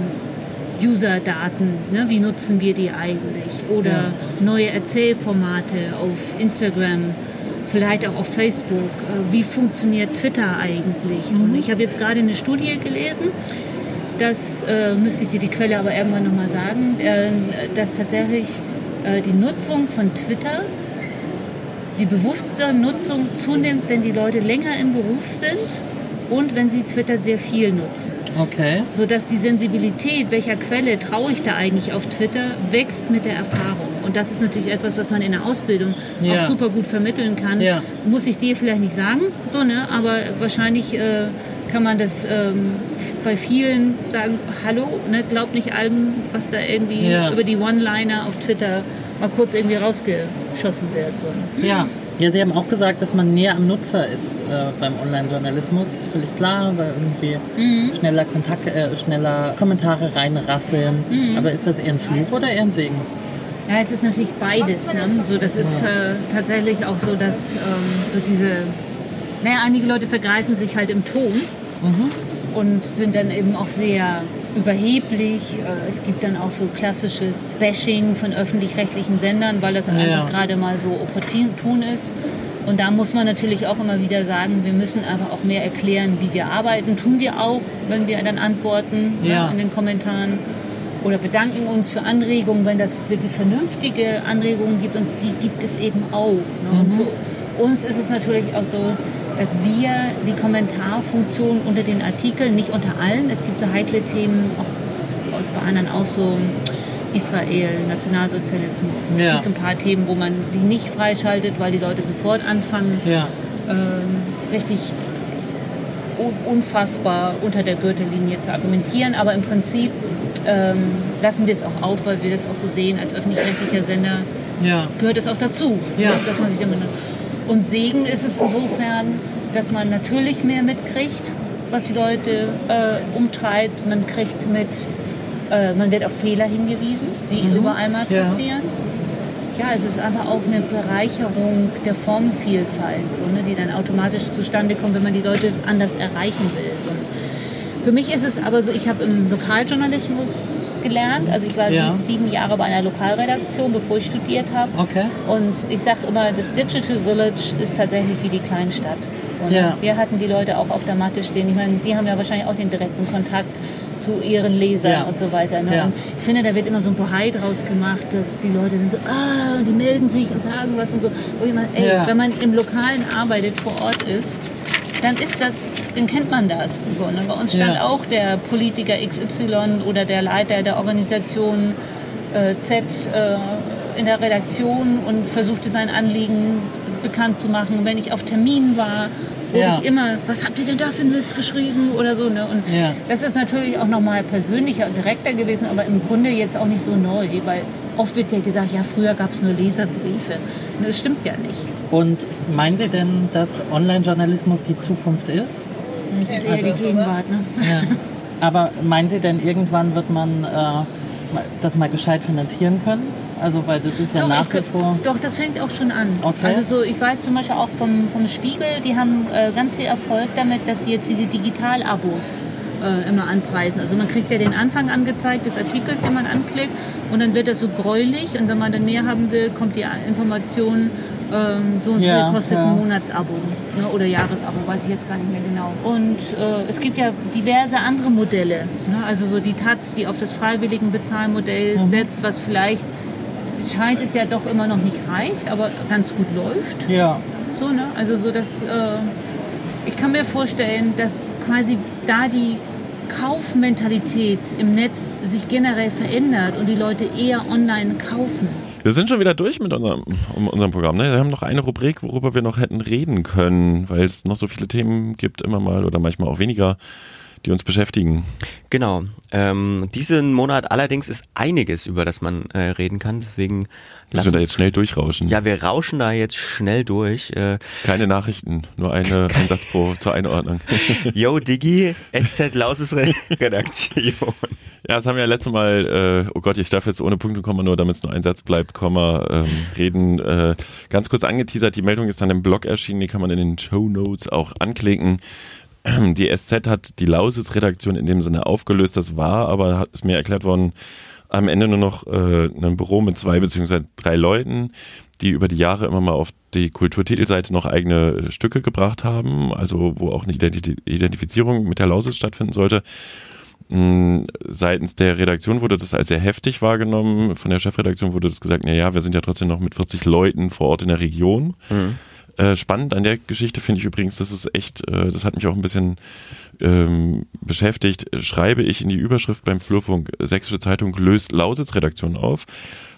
User-Daten, ne? wie nutzen wir die eigentlich? Oder neue Erzählformate auf Instagram, vielleicht auch auf Facebook. Äh, wie funktioniert Twitter eigentlich? Und ich habe jetzt gerade eine Studie gelesen, das äh, müsste ich dir die Quelle aber irgendwann nochmal sagen, äh, dass tatsächlich äh, die Nutzung von Twitter, die bewusste Nutzung zunimmt, wenn die Leute länger im Beruf sind und wenn sie Twitter sehr viel nutzen Okay. sodass die Sensibilität, welcher Quelle traue ich da eigentlich auf Twitter, wächst mit der Erfahrung. Und das ist natürlich etwas, was man in der Ausbildung Ja. auch super gut vermitteln kann. Ja. Muss ich dir vielleicht nicht sagen, so, ne? aber wahrscheinlich äh, kann man das ähm, bei vielen sagen, hallo, ne? glaubt nicht allem, was da irgendwie Ja. über die One-Liner auf Twitter mal kurz irgendwie rausgeschossen wird. So. ne? Ja. Ja, Sie haben auch gesagt, dass man näher am Nutzer ist äh, beim Online-Journalismus. Ist völlig klar, weil irgendwie Mhm. schneller Kontakt, äh, schneller Kommentare reinrasseln. Mhm. Aber ist das eher ein Fluch oder eher ein Segen? Ja, es ist natürlich beides. Ne? So, das ist äh, tatsächlich auch so, dass ähm, so diese, naja, einige Leute vergreifen sich halt im Ton und sind dann eben auch sehr überheblich. Äh, Es gibt dann auch so klassisches Bashing von öffentlich-rechtlichen Sendern, weil das Ja. einfach gerade mal so opportun ist. Und da muss man natürlich auch immer wieder sagen, wir müssen einfach auch mehr erklären, wie wir arbeiten. Tun wir auch, wenn wir dann antworten ne, Ja. in den Kommentaren. Oder bedanken uns für Anregungen, wenn das wirklich vernünftige Anregungen gibt. Und die gibt es eben auch. Ne? Und für uns ist es natürlich auch so, dass wir die Kommentarfunktion unter den Artikeln, nicht unter allen, es gibt so heikle Themen, auch aus bei anderen auch so Israel, Nationalsozialismus. Es Ja. gibt so ein paar Themen, wo man die nicht freischaltet, weil die Leute sofort anfangen, Ja. ähm, richtig un- unfassbar unter der Gürtellinie zu argumentieren. Aber im Prinzip ähm, lassen wir es auch auf, weil wir das auch so sehen als öffentlich-rechtlicher Sender Ja. gehört es auch dazu, dass man sich damit und Segen ist es insofern, dass man natürlich mehr mitkriegt, was die Leute äh, umtreibt. Man kriegt mit, äh, man wird auf Fehler hingewiesen, die überall mal Mhm. Ja. passieren. Ja, es ist einfach auch eine Bereicherung der Formvielfalt, so, ne, die dann automatisch zustande kommt, wenn man die Leute anders erreichen will. So. Für mich ist es aber so, ich habe im Lokaljournalismus gelernt. Also ich war Ja. sieben, Jahre bei einer Lokalredaktion, bevor ich studiert habe. Okay. Und ich sage immer, das Digital Village ist tatsächlich wie die Kleinstadt. So? Ja. Wir hatten die Leute auch auf der Matte stehen. Ich meine, Sie haben ja wahrscheinlich auch den direkten Kontakt zu Ihren Lesern Ja. und so weiter. Ne? Ja. Und ich finde, da wird immer so ein Bohai draus gemacht, dass die Leute sind so, ah, und die melden sich und sagen was und so. Wo ich meine, ey, Ja. wenn man im Lokalen arbeitet, vor Ort ist, dann ist das, dann kennt man das. So, ne? Bei uns stand Ja. auch der Politiker XY oder der Leiter der Organisation äh, Z äh, in der Redaktion und versuchte sein Anliegen bekannt zu machen. Wenn ich auf Termin war, wurde Ja. ich immer, was habt ihr denn da für einen Mist geschrieben oder so. Ne? Und Ja. das ist natürlich auch nochmal persönlicher und direkter gewesen, aber im Grunde jetzt auch nicht so neu, weil oft wird ja gesagt, ja, früher gab es nur Leserbriefe. Und das stimmt ja nicht. Und meinen Sie denn, dass Online-Journalismus die Zukunft ist? Das ist eher Also- die Gegenwart. Ne? Ja. Aber meinen Sie denn, irgendwann wird man äh, das mal gescheit finanzieren können? Also, weil das ist ja Doch, nach wie vor. Doch, das fängt auch schon an. Okay. Also so, ich weiß zum Beispiel auch vom, vom Spiegel, die haben äh, ganz viel Erfolg damit, dass sie jetzt diese Digital-Abos äh, immer anpreisen. Also man kriegt ja den Anfang angezeigt des Artikels, den man anklickt und dann wird das so gräulich und wenn man dann mehr haben will, kommt die Information, ähm, so und so Ja, viel kostet ja. ein Monatsabo ne, oder Jahresabo, weiß ich jetzt gar nicht mehr genau. Und äh, es gibt ja diverse andere Modelle. Ne? Also so die Taz, die auf das freiwilligen Bezahlmodell Mhm. setzt, was vielleicht scheint es ja doch immer noch nicht reicht, aber ganz gut läuft. Ja. So, ne? Also so, dass äh, ich kann mir vorstellen, dass quasi da die Kaufmentalität im Netz sich generell verändert und die Leute eher online kaufen. Wir sind schon wieder durch mit unserem, um unserem Programm. Ne? Wir haben noch eine Rubrik, worüber wir noch hätten reden können, weil es noch so viele Themen gibt, immer mal oder manchmal auch weniger. Die uns beschäftigen. Genau. Ähm, diesen Monat allerdings ist einiges, über das man äh, reden kann. Deswegen Müssen wir da jetzt schnell durchrauschen. Ja, wir rauschen da jetzt schnell durch. Äh, Keine Nachrichten, nur eine, ein Satz pro zur Einordnung. <laughs> Yo, Digi, SZ Lauses <laughs> Redaktion. Ja, das haben wir ja letztes Mal, äh, oh Gott, ich darf jetzt ohne Punkt und Komma nur, damit es nur ein Satz bleibt, Komma, ähm, reden. Äh, ganz kurz angeteasert, die Meldung ist dann im Blog erschienen, die kann man in den Show Notes auch anklicken. Die SZ hat die Lausitz-Redaktion in dem Sinne aufgelöst, das war, aber ist mir erklärt worden, am Ende nur noch äh, ein Büro mit zwei beziehungsweise drei Leuten, die über die Jahre immer mal auf die Kulturtitelseite noch eigene Stücke gebracht haben, also wo auch eine Identif Identifizierung mit der Lausitz stattfinden sollte. Mm, seitens der Redaktion wurde das als sehr heftig wahrgenommen. Von der Chefredaktion wurde das gesagt, na ja, wir sind ja trotzdem noch mit 40 Leuten vor Ort in der Region. Mhm. Äh, spannend an der Geschichte finde ich übrigens, das ist echt, äh, das hat mich auch ein bisschen ähm, beschäftigt. Schreibe ich in die Überschrift beim Flurfunk Sächsische Zeitung löst Lausitz-Redaktion auf,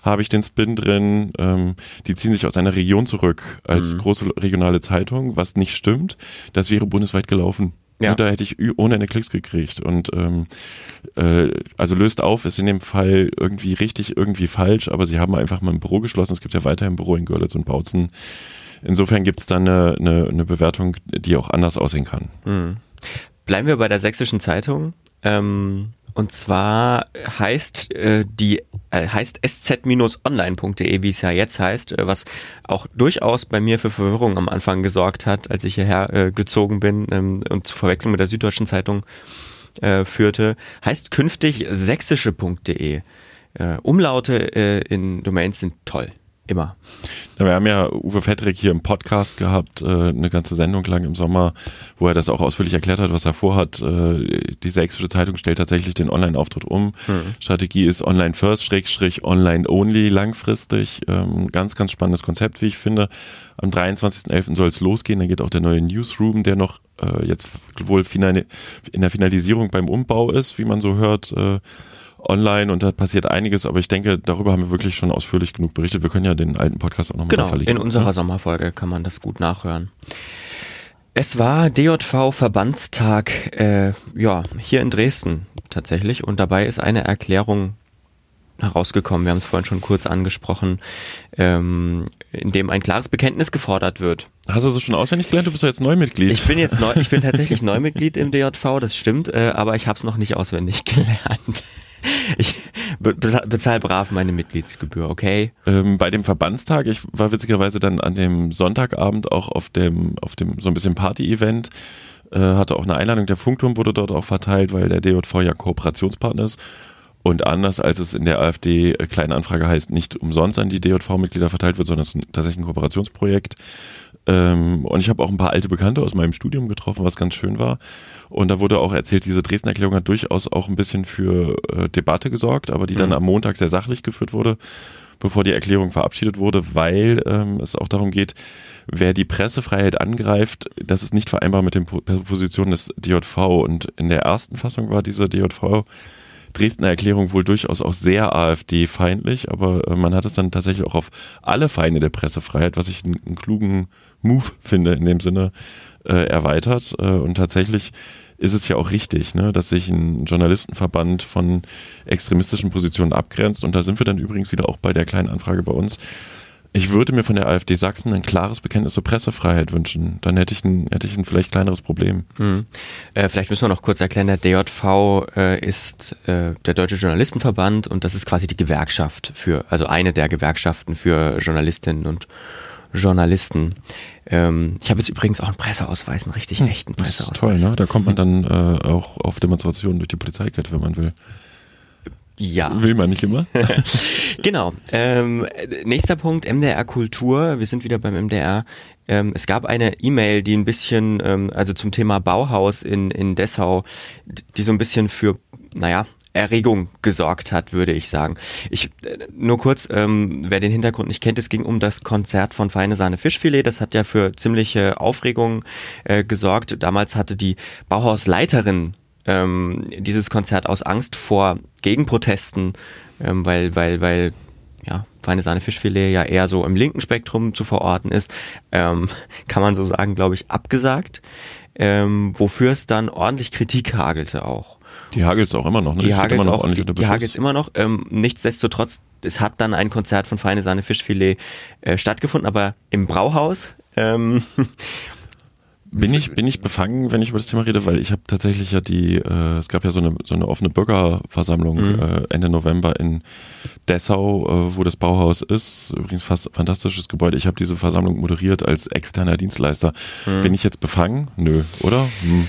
habe ich den Spin drin, ähm, die ziehen sich aus einer Region zurück als mhm. große regionale Zeitung, was nicht stimmt. Das wäre bundesweit gelaufen. Ja. Und da hätte ich ohne eine Klicks gekriegt. Und ähm, äh, also löst auf ist in dem Fall irgendwie richtig, irgendwie falsch, aber sie haben einfach mal ein Büro geschlossen. Es gibt ja weiterhin Büro in Görlitz und Bautzen. Insofern gibt es dann eine, eine, eine, Bewertung, die auch anders aussehen kann. Mhm. Bleiben wir bei der Sächsischen Zeitung. Ähm, und zwar heißt äh, die äh, heißt sz-online.de, wie es ja jetzt heißt, äh, was auch durchaus bei mir für Verwirrung am Anfang gesorgt hat, als ich hierher äh, gezogen bin ähm, und zur Verwechslung mit der Süddeutschen Zeitung äh, führte, heißt künftig sächsische.de. Äh, Umlaute äh, in Domains sind toll. Immer. Ja, wir haben ja Uwe Fettrick hier im Podcast gehabt, äh, eine ganze Sendung lang im Sommer, wo er das auch ausführlich erklärt hat, was er vorhat. Äh, die Sächsische Zeitung stellt tatsächlich den Online-Auftritt um. Mhm. Strategie ist Online First, Schrägstrich Online Only langfristig. Ähm, ganz, ganz spannendes Konzept, wie ich finde. Am 23.11. soll es losgehen. Dann geht auch der neue Newsroom, der noch äh, jetzt wohl in der Finalisierung beim Umbau ist, wie man so hört online und da passiert einiges, aber ich denke, darüber haben wir wirklich schon ausführlich genug berichtet. Wir können ja den alten Podcast auch nochmal genau, verlinken. In unserer ja? Sommerfolge kann man das gut nachhören. Es war DJV-Verbandstag, äh, ja, hier in Dresden tatsächlich und dabei ist eine Erklärung herausgekommen, wir haben es vorhin schon kurz angesprochen, ähm, in dem ein klares Bekenntnis gefordert wird. Hast du das schon auswendig gelernt? Du bist ja jetzt Neumitglied. Ich bin jetzt neu, ich bin <laughs> tatsächlich Neumitglied im DJV, das stimmt, äh, aber ich habe es noch nicht auswendig <laughs> gelernt. Ich bezahle brav meine Mitgliedsgebühr, okay? Ähm, bei dem Verbandstag, ich war witzigerweise dann an dem Sonntagabend auch auf dem, auf dem so ein bisschen Party-Event, äh, hatte auch eine Einladung, der Funkturm wurde dort auch verteilt, weil der DJV ja Kooperationspartner ist. Und anders als es in der AfD äh, kleine Anfrage heißt, nicht umsonst an die DJV-Mitglieder verteilt wird, sondern es ist tatsächlich ein Kooperationsprojekt. Ähm, und ich habe auch ein paar alte Bekannte aus meinem Studium getroffen, was ganz schön war. Und da wurde auch erzählt, diese Dresdner Erklärung hat durchaus auch ein bisschen für äh, Debatte gesorgt, aber die dann mhm. am Montag sehr sachlich geführt wurde, bevor die Erklärung verabschiedet wurde, weil ähm, es auch darum geht, wer die Pressefreiheit angreift, das ist nicht vereinbar mit den Positionen des DJV. Und in der ersten Fassung war diese DJV Dresdner Erklärung wohl durchaus auch sehr AfD-feindlich, aber äh, man hat es dann tatsächlich auch auf alle Feinde der Pressefreiheit, was ich einen, einen klugen Move finde in dem Sinne, äh, erweitert. Äh, und tatsächlich ist es ja auch richtig, ne, dass sich ein Journalistenverband von extremistischen Positionen abgrenzt. Und da sind wir dann übrigens wieder auch bei der kleinen Anfrage bei uns. Ich würde mir von der AfD Sachsen ein klares Bekenntnis zur Pressefreiheit wünschen. Dann hätte ich ein, hätte ich ein vielleicht kleineres Problem. Hm. Äh, vielleicht müssen wir noch kurz erklären, der DJV äh, ist äh, der Deutsche Journalistenverband und das ist quasi die Gewerkschaft für, also eine der Gewerkschaften für Journalistinnen und Journalisten. Ähm, ich habe jetzt übrigens auch einen Presseausweis, einen richtig hm, echten Presseausweis. toll, ne? Da kommt man dann äh, auch auf Demonstrationen durch die Polizeikette, wenn man will. Ja. Will man nicht immer. <laughs> <laughs> genau. Ähm, nächster Punkt, MDR Kultur. Wir sind wieder beim MDR. Ähm, es gab eine E-Mail, die ein bisschen, ähm, also zum Thema Bauhaus in, in Dessau, die so ein bisschen für, naja, Erregung gesorgt hat, würde ich sagen. Ich äh, nur kurz, ähm, wer den Hintergrund nicht kennt, es ging um das Konzert von Feine Sahne Fischfilet. Das hat ja für ziemliche Aufregung äh, gesorgt. Damals hatte die Bauhausleiterin ähm, dieses Konzert aus Angst vor Gegenprotesten, ähm, weil weil weil ja, feine Sahne Fischfilet ja eher so im linken Spektrum zu verorten ist, ähm, <laughs> kann man so sagen, glaube ich, abgesagt. ähm, wofür es dann ordentlich Kritik hagelte auch. Die hagelt auch immer noch, ne? Die hagelt immer noch die, die immer noch. Ähm, nichtsdestotrotz, es hat dann ein Konzert von Feine Sahne Fischfilet äh, stattgefunden, aber im Brauhaus. Ähm, <laughs> Bin ich, bin ich befangen, wenn ich über das Thema rede, weil ich habe tatsächlich ja die, äh, es gab ja so eine, so eine offene Bürgerversammlung Mhm. äh, Ende November in Dessau, äh, wo das Bauhaus ist. Übrigens fast fantastisches Gebäude. Ich habe diese Versammlung moderiert als externer Dienstleister. Mhm. Bin ich jetzt befangen? Nö, oder? Hm.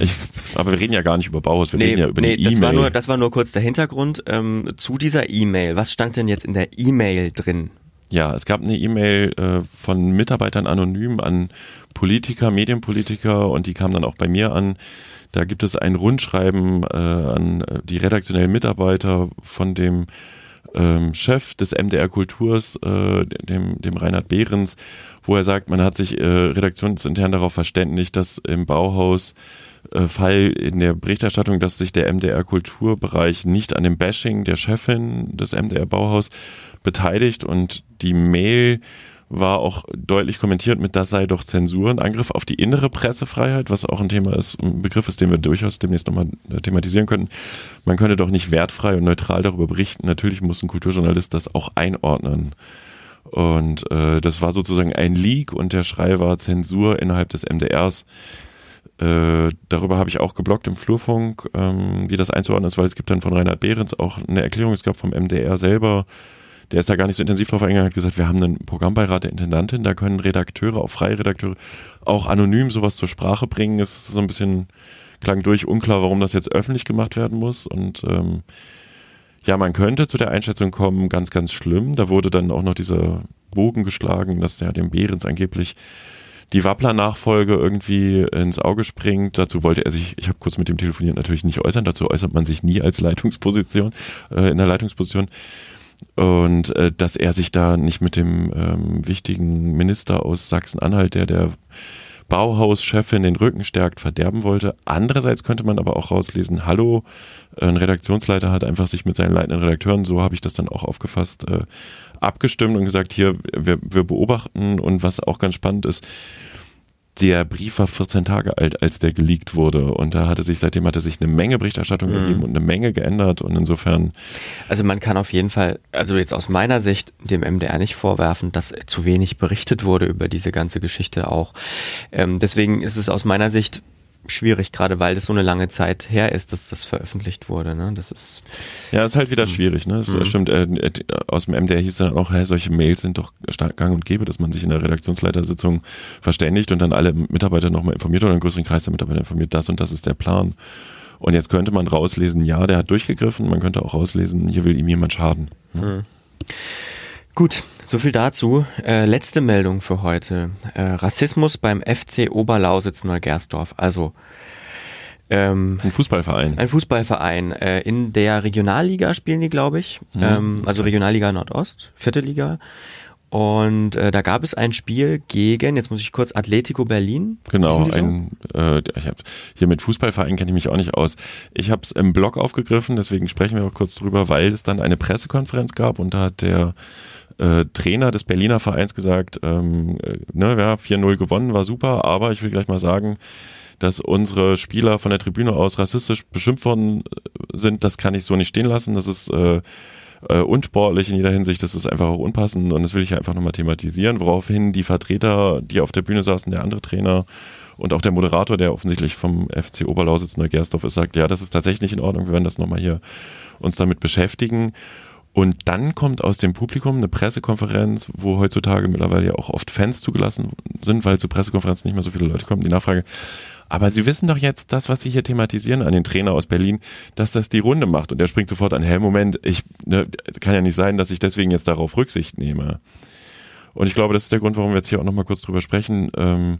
Ich, aber wir reden ja gar nicht über Bauhaus, wir nee, reden ja über nee die das, war E-Mail. nur, das war nur kurz der Hintergrund ähm, zu dieser E-Mail. Was stand denn jetzt in der E-Mail drin? Ja, es gab eine E-Mail äh, von Mitarbeitern anonym an Politiker, Medienpolitiker und die kam dann auch bei mir an. Da gibt es ein Rundschreiben äh, an die redaktionellen Mitarbeiter von dem ähm, Chef des MDR Kulturs, äh, dem, dem Reinhard Behrens, wo er sagt, man hat sich äh, redaktionsintern darauf verständigt, dass im Bauhaus Fall in der Berichterstattung, dass sich der MDR Kulturbereich nicht an dem Bashing der Chefin des MDR Bauhaus beteiligt und die Mail war auch deutlich kommentiert mit, das sei doch Zensur und Angriff auf die innere Pressefreiheit, was auch ein Thema ist, ein Begriff ist, den wir durchaus demnächst nochmal äh, thematisieren könnten. Man könne doch nicht wertfrei und neutral darüber berichten. Natürlich muss ein Kulturjournalist das auch einordnen. Und äh, das war sozusagen ein Leak und der Schrei war Zensur innerhalb des MDRs. Äh, darüber habe ich auch geblockt im Flurfunk, ähm, wie das einzuordnen ist, weil es gibt dann von Reinhard Behrens auch eine Erklärung, es gab vom MDR selber, der ist da gar nicht so intensiv drauf eingegangen, hat gesagt, wir haben einen Programmbeirat der Intendantin, da können Redakteure, auch freie Redakteure, auch anonym sowas zur Sprache bringen. Ist so ein bisschen, klang durch, unklar, warum das jetzt öffentlich gemacht werden muss und ähm, ja, man könnte zu der Einschätzung kommen, ganz, ganz schlimm. Da wurde dann auch noch dieser Bogen geschlagen, dass der dem Behrens angeblich die Wappler-Nachfolge irgendwie ins Auge springt. Dazu wollte er sich, ich habe kurz mit dem telefoniert, natürlich nicht äußern. Dazu äußert man sich nie als Leitungsposition, äh, in der Leitungsposition. Und äh, dass er sich da nicht mit dem ähm, wichtigen Minister aus Sachsen-Anhalt, der der Bauhauschefin den Rücken stärkt, verderben wollte. Andererseits könnte man aber auch rauslesen, hallo, ein Redaktionsleiter hat einfach sich mit seinen leitenden Redakteuren, so habe ich das dann auch aufgefasst, äh, abgestimmt und gesagt, hier, wir, wir beobachten und was auch ganz spannend ist, der Brief war 14 Tage alt, als der geleakt wurde. Und da hatte sich, seitdem hatte sich eine Menge Berichterstattung Mhm. gegeben und eine Menge geändert. Und insofern, Also man kann auf jeden Fall, also jetzt aus meiner Sicht, dem MDR nicht vorwerfen, dass zu wenig berichtet wurde über diese ganze Geschichte auch. Ähm, deswegen ist es aus meiner Sicht schwierig, gerade weil das so eine lange Zeit her ist, dass das veröffentlicht wurde. Ne? Das ist ja, ist halt wieder schwierig, ne? Das Mhm. stimmt. Äh, äh, aus dem MDR hieß dann auch, hey, solche Mails sind doch stark gang und gäbe, dass man sich in der Redaktionsleitersitzung verständigt und dann alle Mitarbeiter nochmal informiert oder einen größeren Kreis der Mitarbeiter informiert, das und das ist der Plan. Und jetzt könnte man rauslesen, ja, der hat durchgegriffen, man könnte auch rauslesen, hier will ihm jemand schaden. Gut, so viel dazu. Äh, letzte Meldung für heute. Äh, Rassismus beim FC Oberlausitz Neugersdorf. Also ähm, Ein Fußballverein. ein Fußballverein. Äh, in der Regionalliga spielen die, glaube ich. Ja. Ähm, also Regionalliga Nordost, vierte Liga. Und äh, da gab es ein Spiel gegen, jetzt muss ich kurz, Atletico Berlin. Genau, ein, äh, ich hab, hier mit Fußballverein kenne ich mich auch nicht aus. Ich habe es im Blog aufgegriffen, deswegen sprechen wir auch kurz drüber, weil es dann eine Pressekonferenz gab und da hat der äh, Trainer des Berliner Vereins gesagt, ähm, äh, ne, ja, 4-0 gewonnen, war super, aber ich will gleich mal sagen, dass unsere Spieler von der Tribüne aus rassistisch beschimpft worden äh, sind, das kann ich so nicht stehen lassen. Das ist äh, äh, unsportlich in jeder Hinsicht, das ist einfach auch unpassend und das will ich einfach nochmal thematisieren, woraufhin die Vertreter, die auf der Bühne saßen, der andere Trainer und auch der Moderator, der offensichtlich vom FC Oberlausitz Neugersdorf ist, sagt, ja, das ist tatsächlich in Ordnung, wir werden das nochmal hier uns damit beschäftigen. Und dann kommt aus dem Publikum eine Pressekonferenz, wo heutzutage mittlerweile ja auch oft Fans zugelassen sind, weil zu Pressekonferenzen nicht mehr so viele Leute kommen. Die Nachfrage, aber Sie wissen doch jetzt, das, was Sie hier thematisieren an den Trainer aus Berlin, dass das die Runde macht. Und der springt sofort an, hey, Moment, ich, ne, kann ja nicht sein, dass ich deswegen jetzt darauf Rücksicht nehme. Und ich glaube, das ist der Grund, warum wir jetzt hier auch nochmal kurz drüber sprechen. Ähm,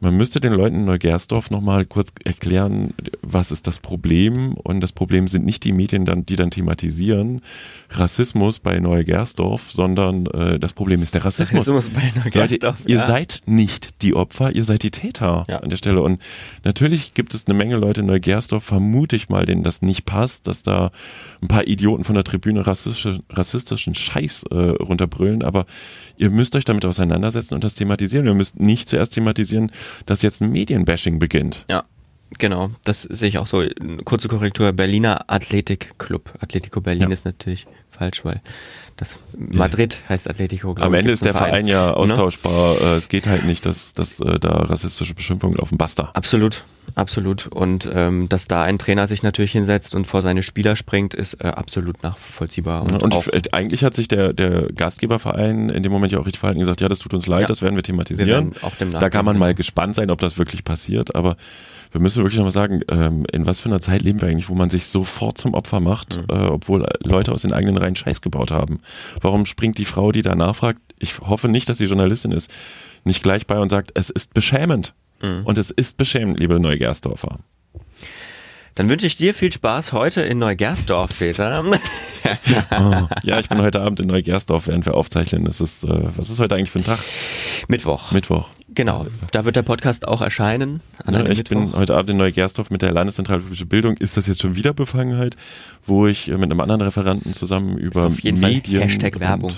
man müsste den Leuten in Neugersdorf nochmal kurz erklären, was ist das Problem. Und das Problem sind nicht die Medien, dann, die dann thematisieren Rassismus bei Neugersdorf, sondern äh, das Problem ist der Rassismus. Rassismus bei Neugersdorf, Leute, ihr ja. seid nicht die Opfer, ihr seid die Täter Ja. an der Stelle. Und natürlich gibt es eine Menge Leute in Neugersdorf, vermute ich mal, denen das nicht passt, dass da ein paar Idioten von der Tribüne rassistische, rassistischen Scheiß äh, runterbrüllen. Aber ihr müsst euch damit auseinandersetzen und das thematisieren. Ihr müsst nicht zuerst thematisieren, dass jetzt ein Medienbashing beginnt. Ja, genau. Das sehe ich auch so. Kurze Korrektur. Berliner Athletikclub. Atletico Berlin Ja. ist natürlich falsch, weil das Madrid heißt Atletico. Am Ende ist der einen Verein ja Ne? austauschbar. Äh, Es geht halt nicht, dass, dass äh, da rassistische Beschimpfungen laufen. Basta. Absolut, absolut. Und ähm, dass da ein Trainer sich natürlich hinsetzt und vor seine Spieler springt, ist äh, absolut nachvollziehbar. Und, Und, und auch, äh, eigentlich hat sich der, der Gastgeberverein in dem Moment ja auch richtig verhalten und gesagt, ja, das tut uns leid, Ja. das werden wir wir thematisieren. werden auch dem Da kann man mal gespannt sein, ob das wirklich passiert, aber wir müssen wirklich nochmal sagen, ähm, in was für einer Zeit leben wir eigentlich, wo man sich sofort zum Opfer macht, Mhm. äh, obwohl Leute aus den eigenen Reihen Scheiß gebaut haben. Warum springt die Frau, die da nachfragt, ich hoffe nicht, dass sie Journalistin ist, nicht gleich bei und sagt, es ist beschämend. Mhm. Und es ist beschämend, liebe Neugersdorfer. Dann wünsche ich dir viel Spaß heute in Neugersdorf, Peter. Oh, <laughs> <laughs> ja, ich bin heute Abend in Neugersdorf, während wir aufzeichnen. Das ist, äh, was ist heute eigentlich für ein Tag? Mittwoch. Mittwoch. Genau, da wird der Podcast auch erscheinen. Ja, ich bin Mittwoch. heute Abend in Neugersdorf mit der Landeszentrale für Bildung. Ist das jetzt schon wieder Befangenheit, wo ich äh, mit einem anderen Referenten zusammen über auf jeden Fall Medien Hashtag und Werbung.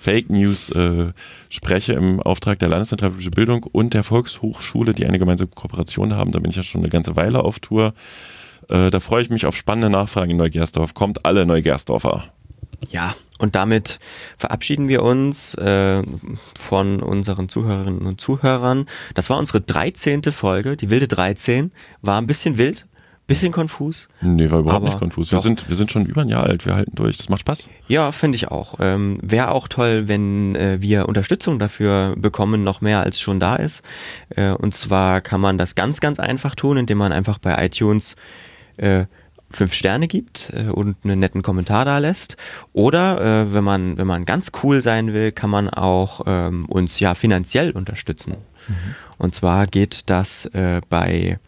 Fake News äh, spreche im Auftrag der Landeszentrale für Bildung und der Volkshochschule, die eine gemeinsame Kooperation haben. Da bin ich ja schon eine ganze Weile auf Tour. Äh, da freue ich mich auf spannende Nachfragen in Neugersdorf. Kommt alle Neugersdorfer. Ja, und damit verabschieden wir uns äh, von unseren Zuhörerinnen und Zuhörern. Das war unsere 13. Folge, die wilde 13. War ein bisschen wild, bisschen konfus. Nee, war überhaupt nicht konfus. Wir doch. sind, wir sind schon über ein Jahr alt. Wir halten durch. Das macht Spaß. Ja, finde ich auch. Ähm, Wäre auch toll, wenn äh, wir Unterstützung dafür bekommen, noch mehr als schon da ist. Äh, und zwar kann man das ganz, ganz einfach tun, indem man einfach bei iTunes äh, fünf Sterne gibt äh, und einen netten Kommentar da lässt. Oder äh, wenn man, wenn man ganz cool sein will, kann man auch ähm, uns ja finanziell unterstützen. Und zwar geht das äh, bei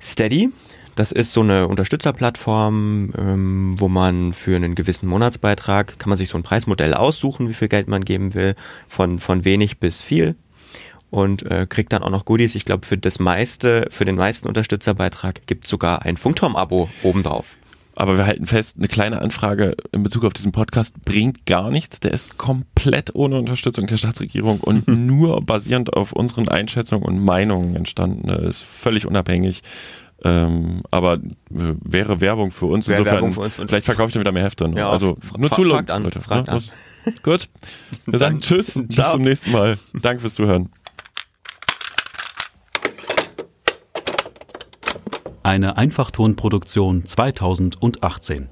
Steady. Das ist so eine Unterstützerplattform, ähm, wo man für einen gewissen Monatsbeitrag kann man sich so ein Preismodell aussuchen, wie viel Geld man geben will, von, von wenig bis viel und äh, kriegt dann auch noch Goodies. Ich glaube, für das meiste, für den meisten Unterstützerbeitrag gibt sogar ein Funkturm-Abo obendrauf. Aber wir halten fest, eine kleine Anfrage in Bezug auf diesen Podcast bringt gar nichts. Der ist komplett ohne Unterstützung der Staatsregierung und <laughs> nur basierend auf unseren Einschätzungen und Meinungen entstanden. Er ist völlig unabhängig. Ähm, aber äh, wäre Werbung für uns. Wäre Insofern, Werbung für uns. Vielleicht verkaufe ich dann wieder mehr Hefte. Ne? Ja, also nur zu fragt an, Leute. ne? Gut. <laughs> Wir sagen Tschüss. Bis zum nächsten Mal. Danke fürs Zuhören. Eine Einfachtonproduktion 2018.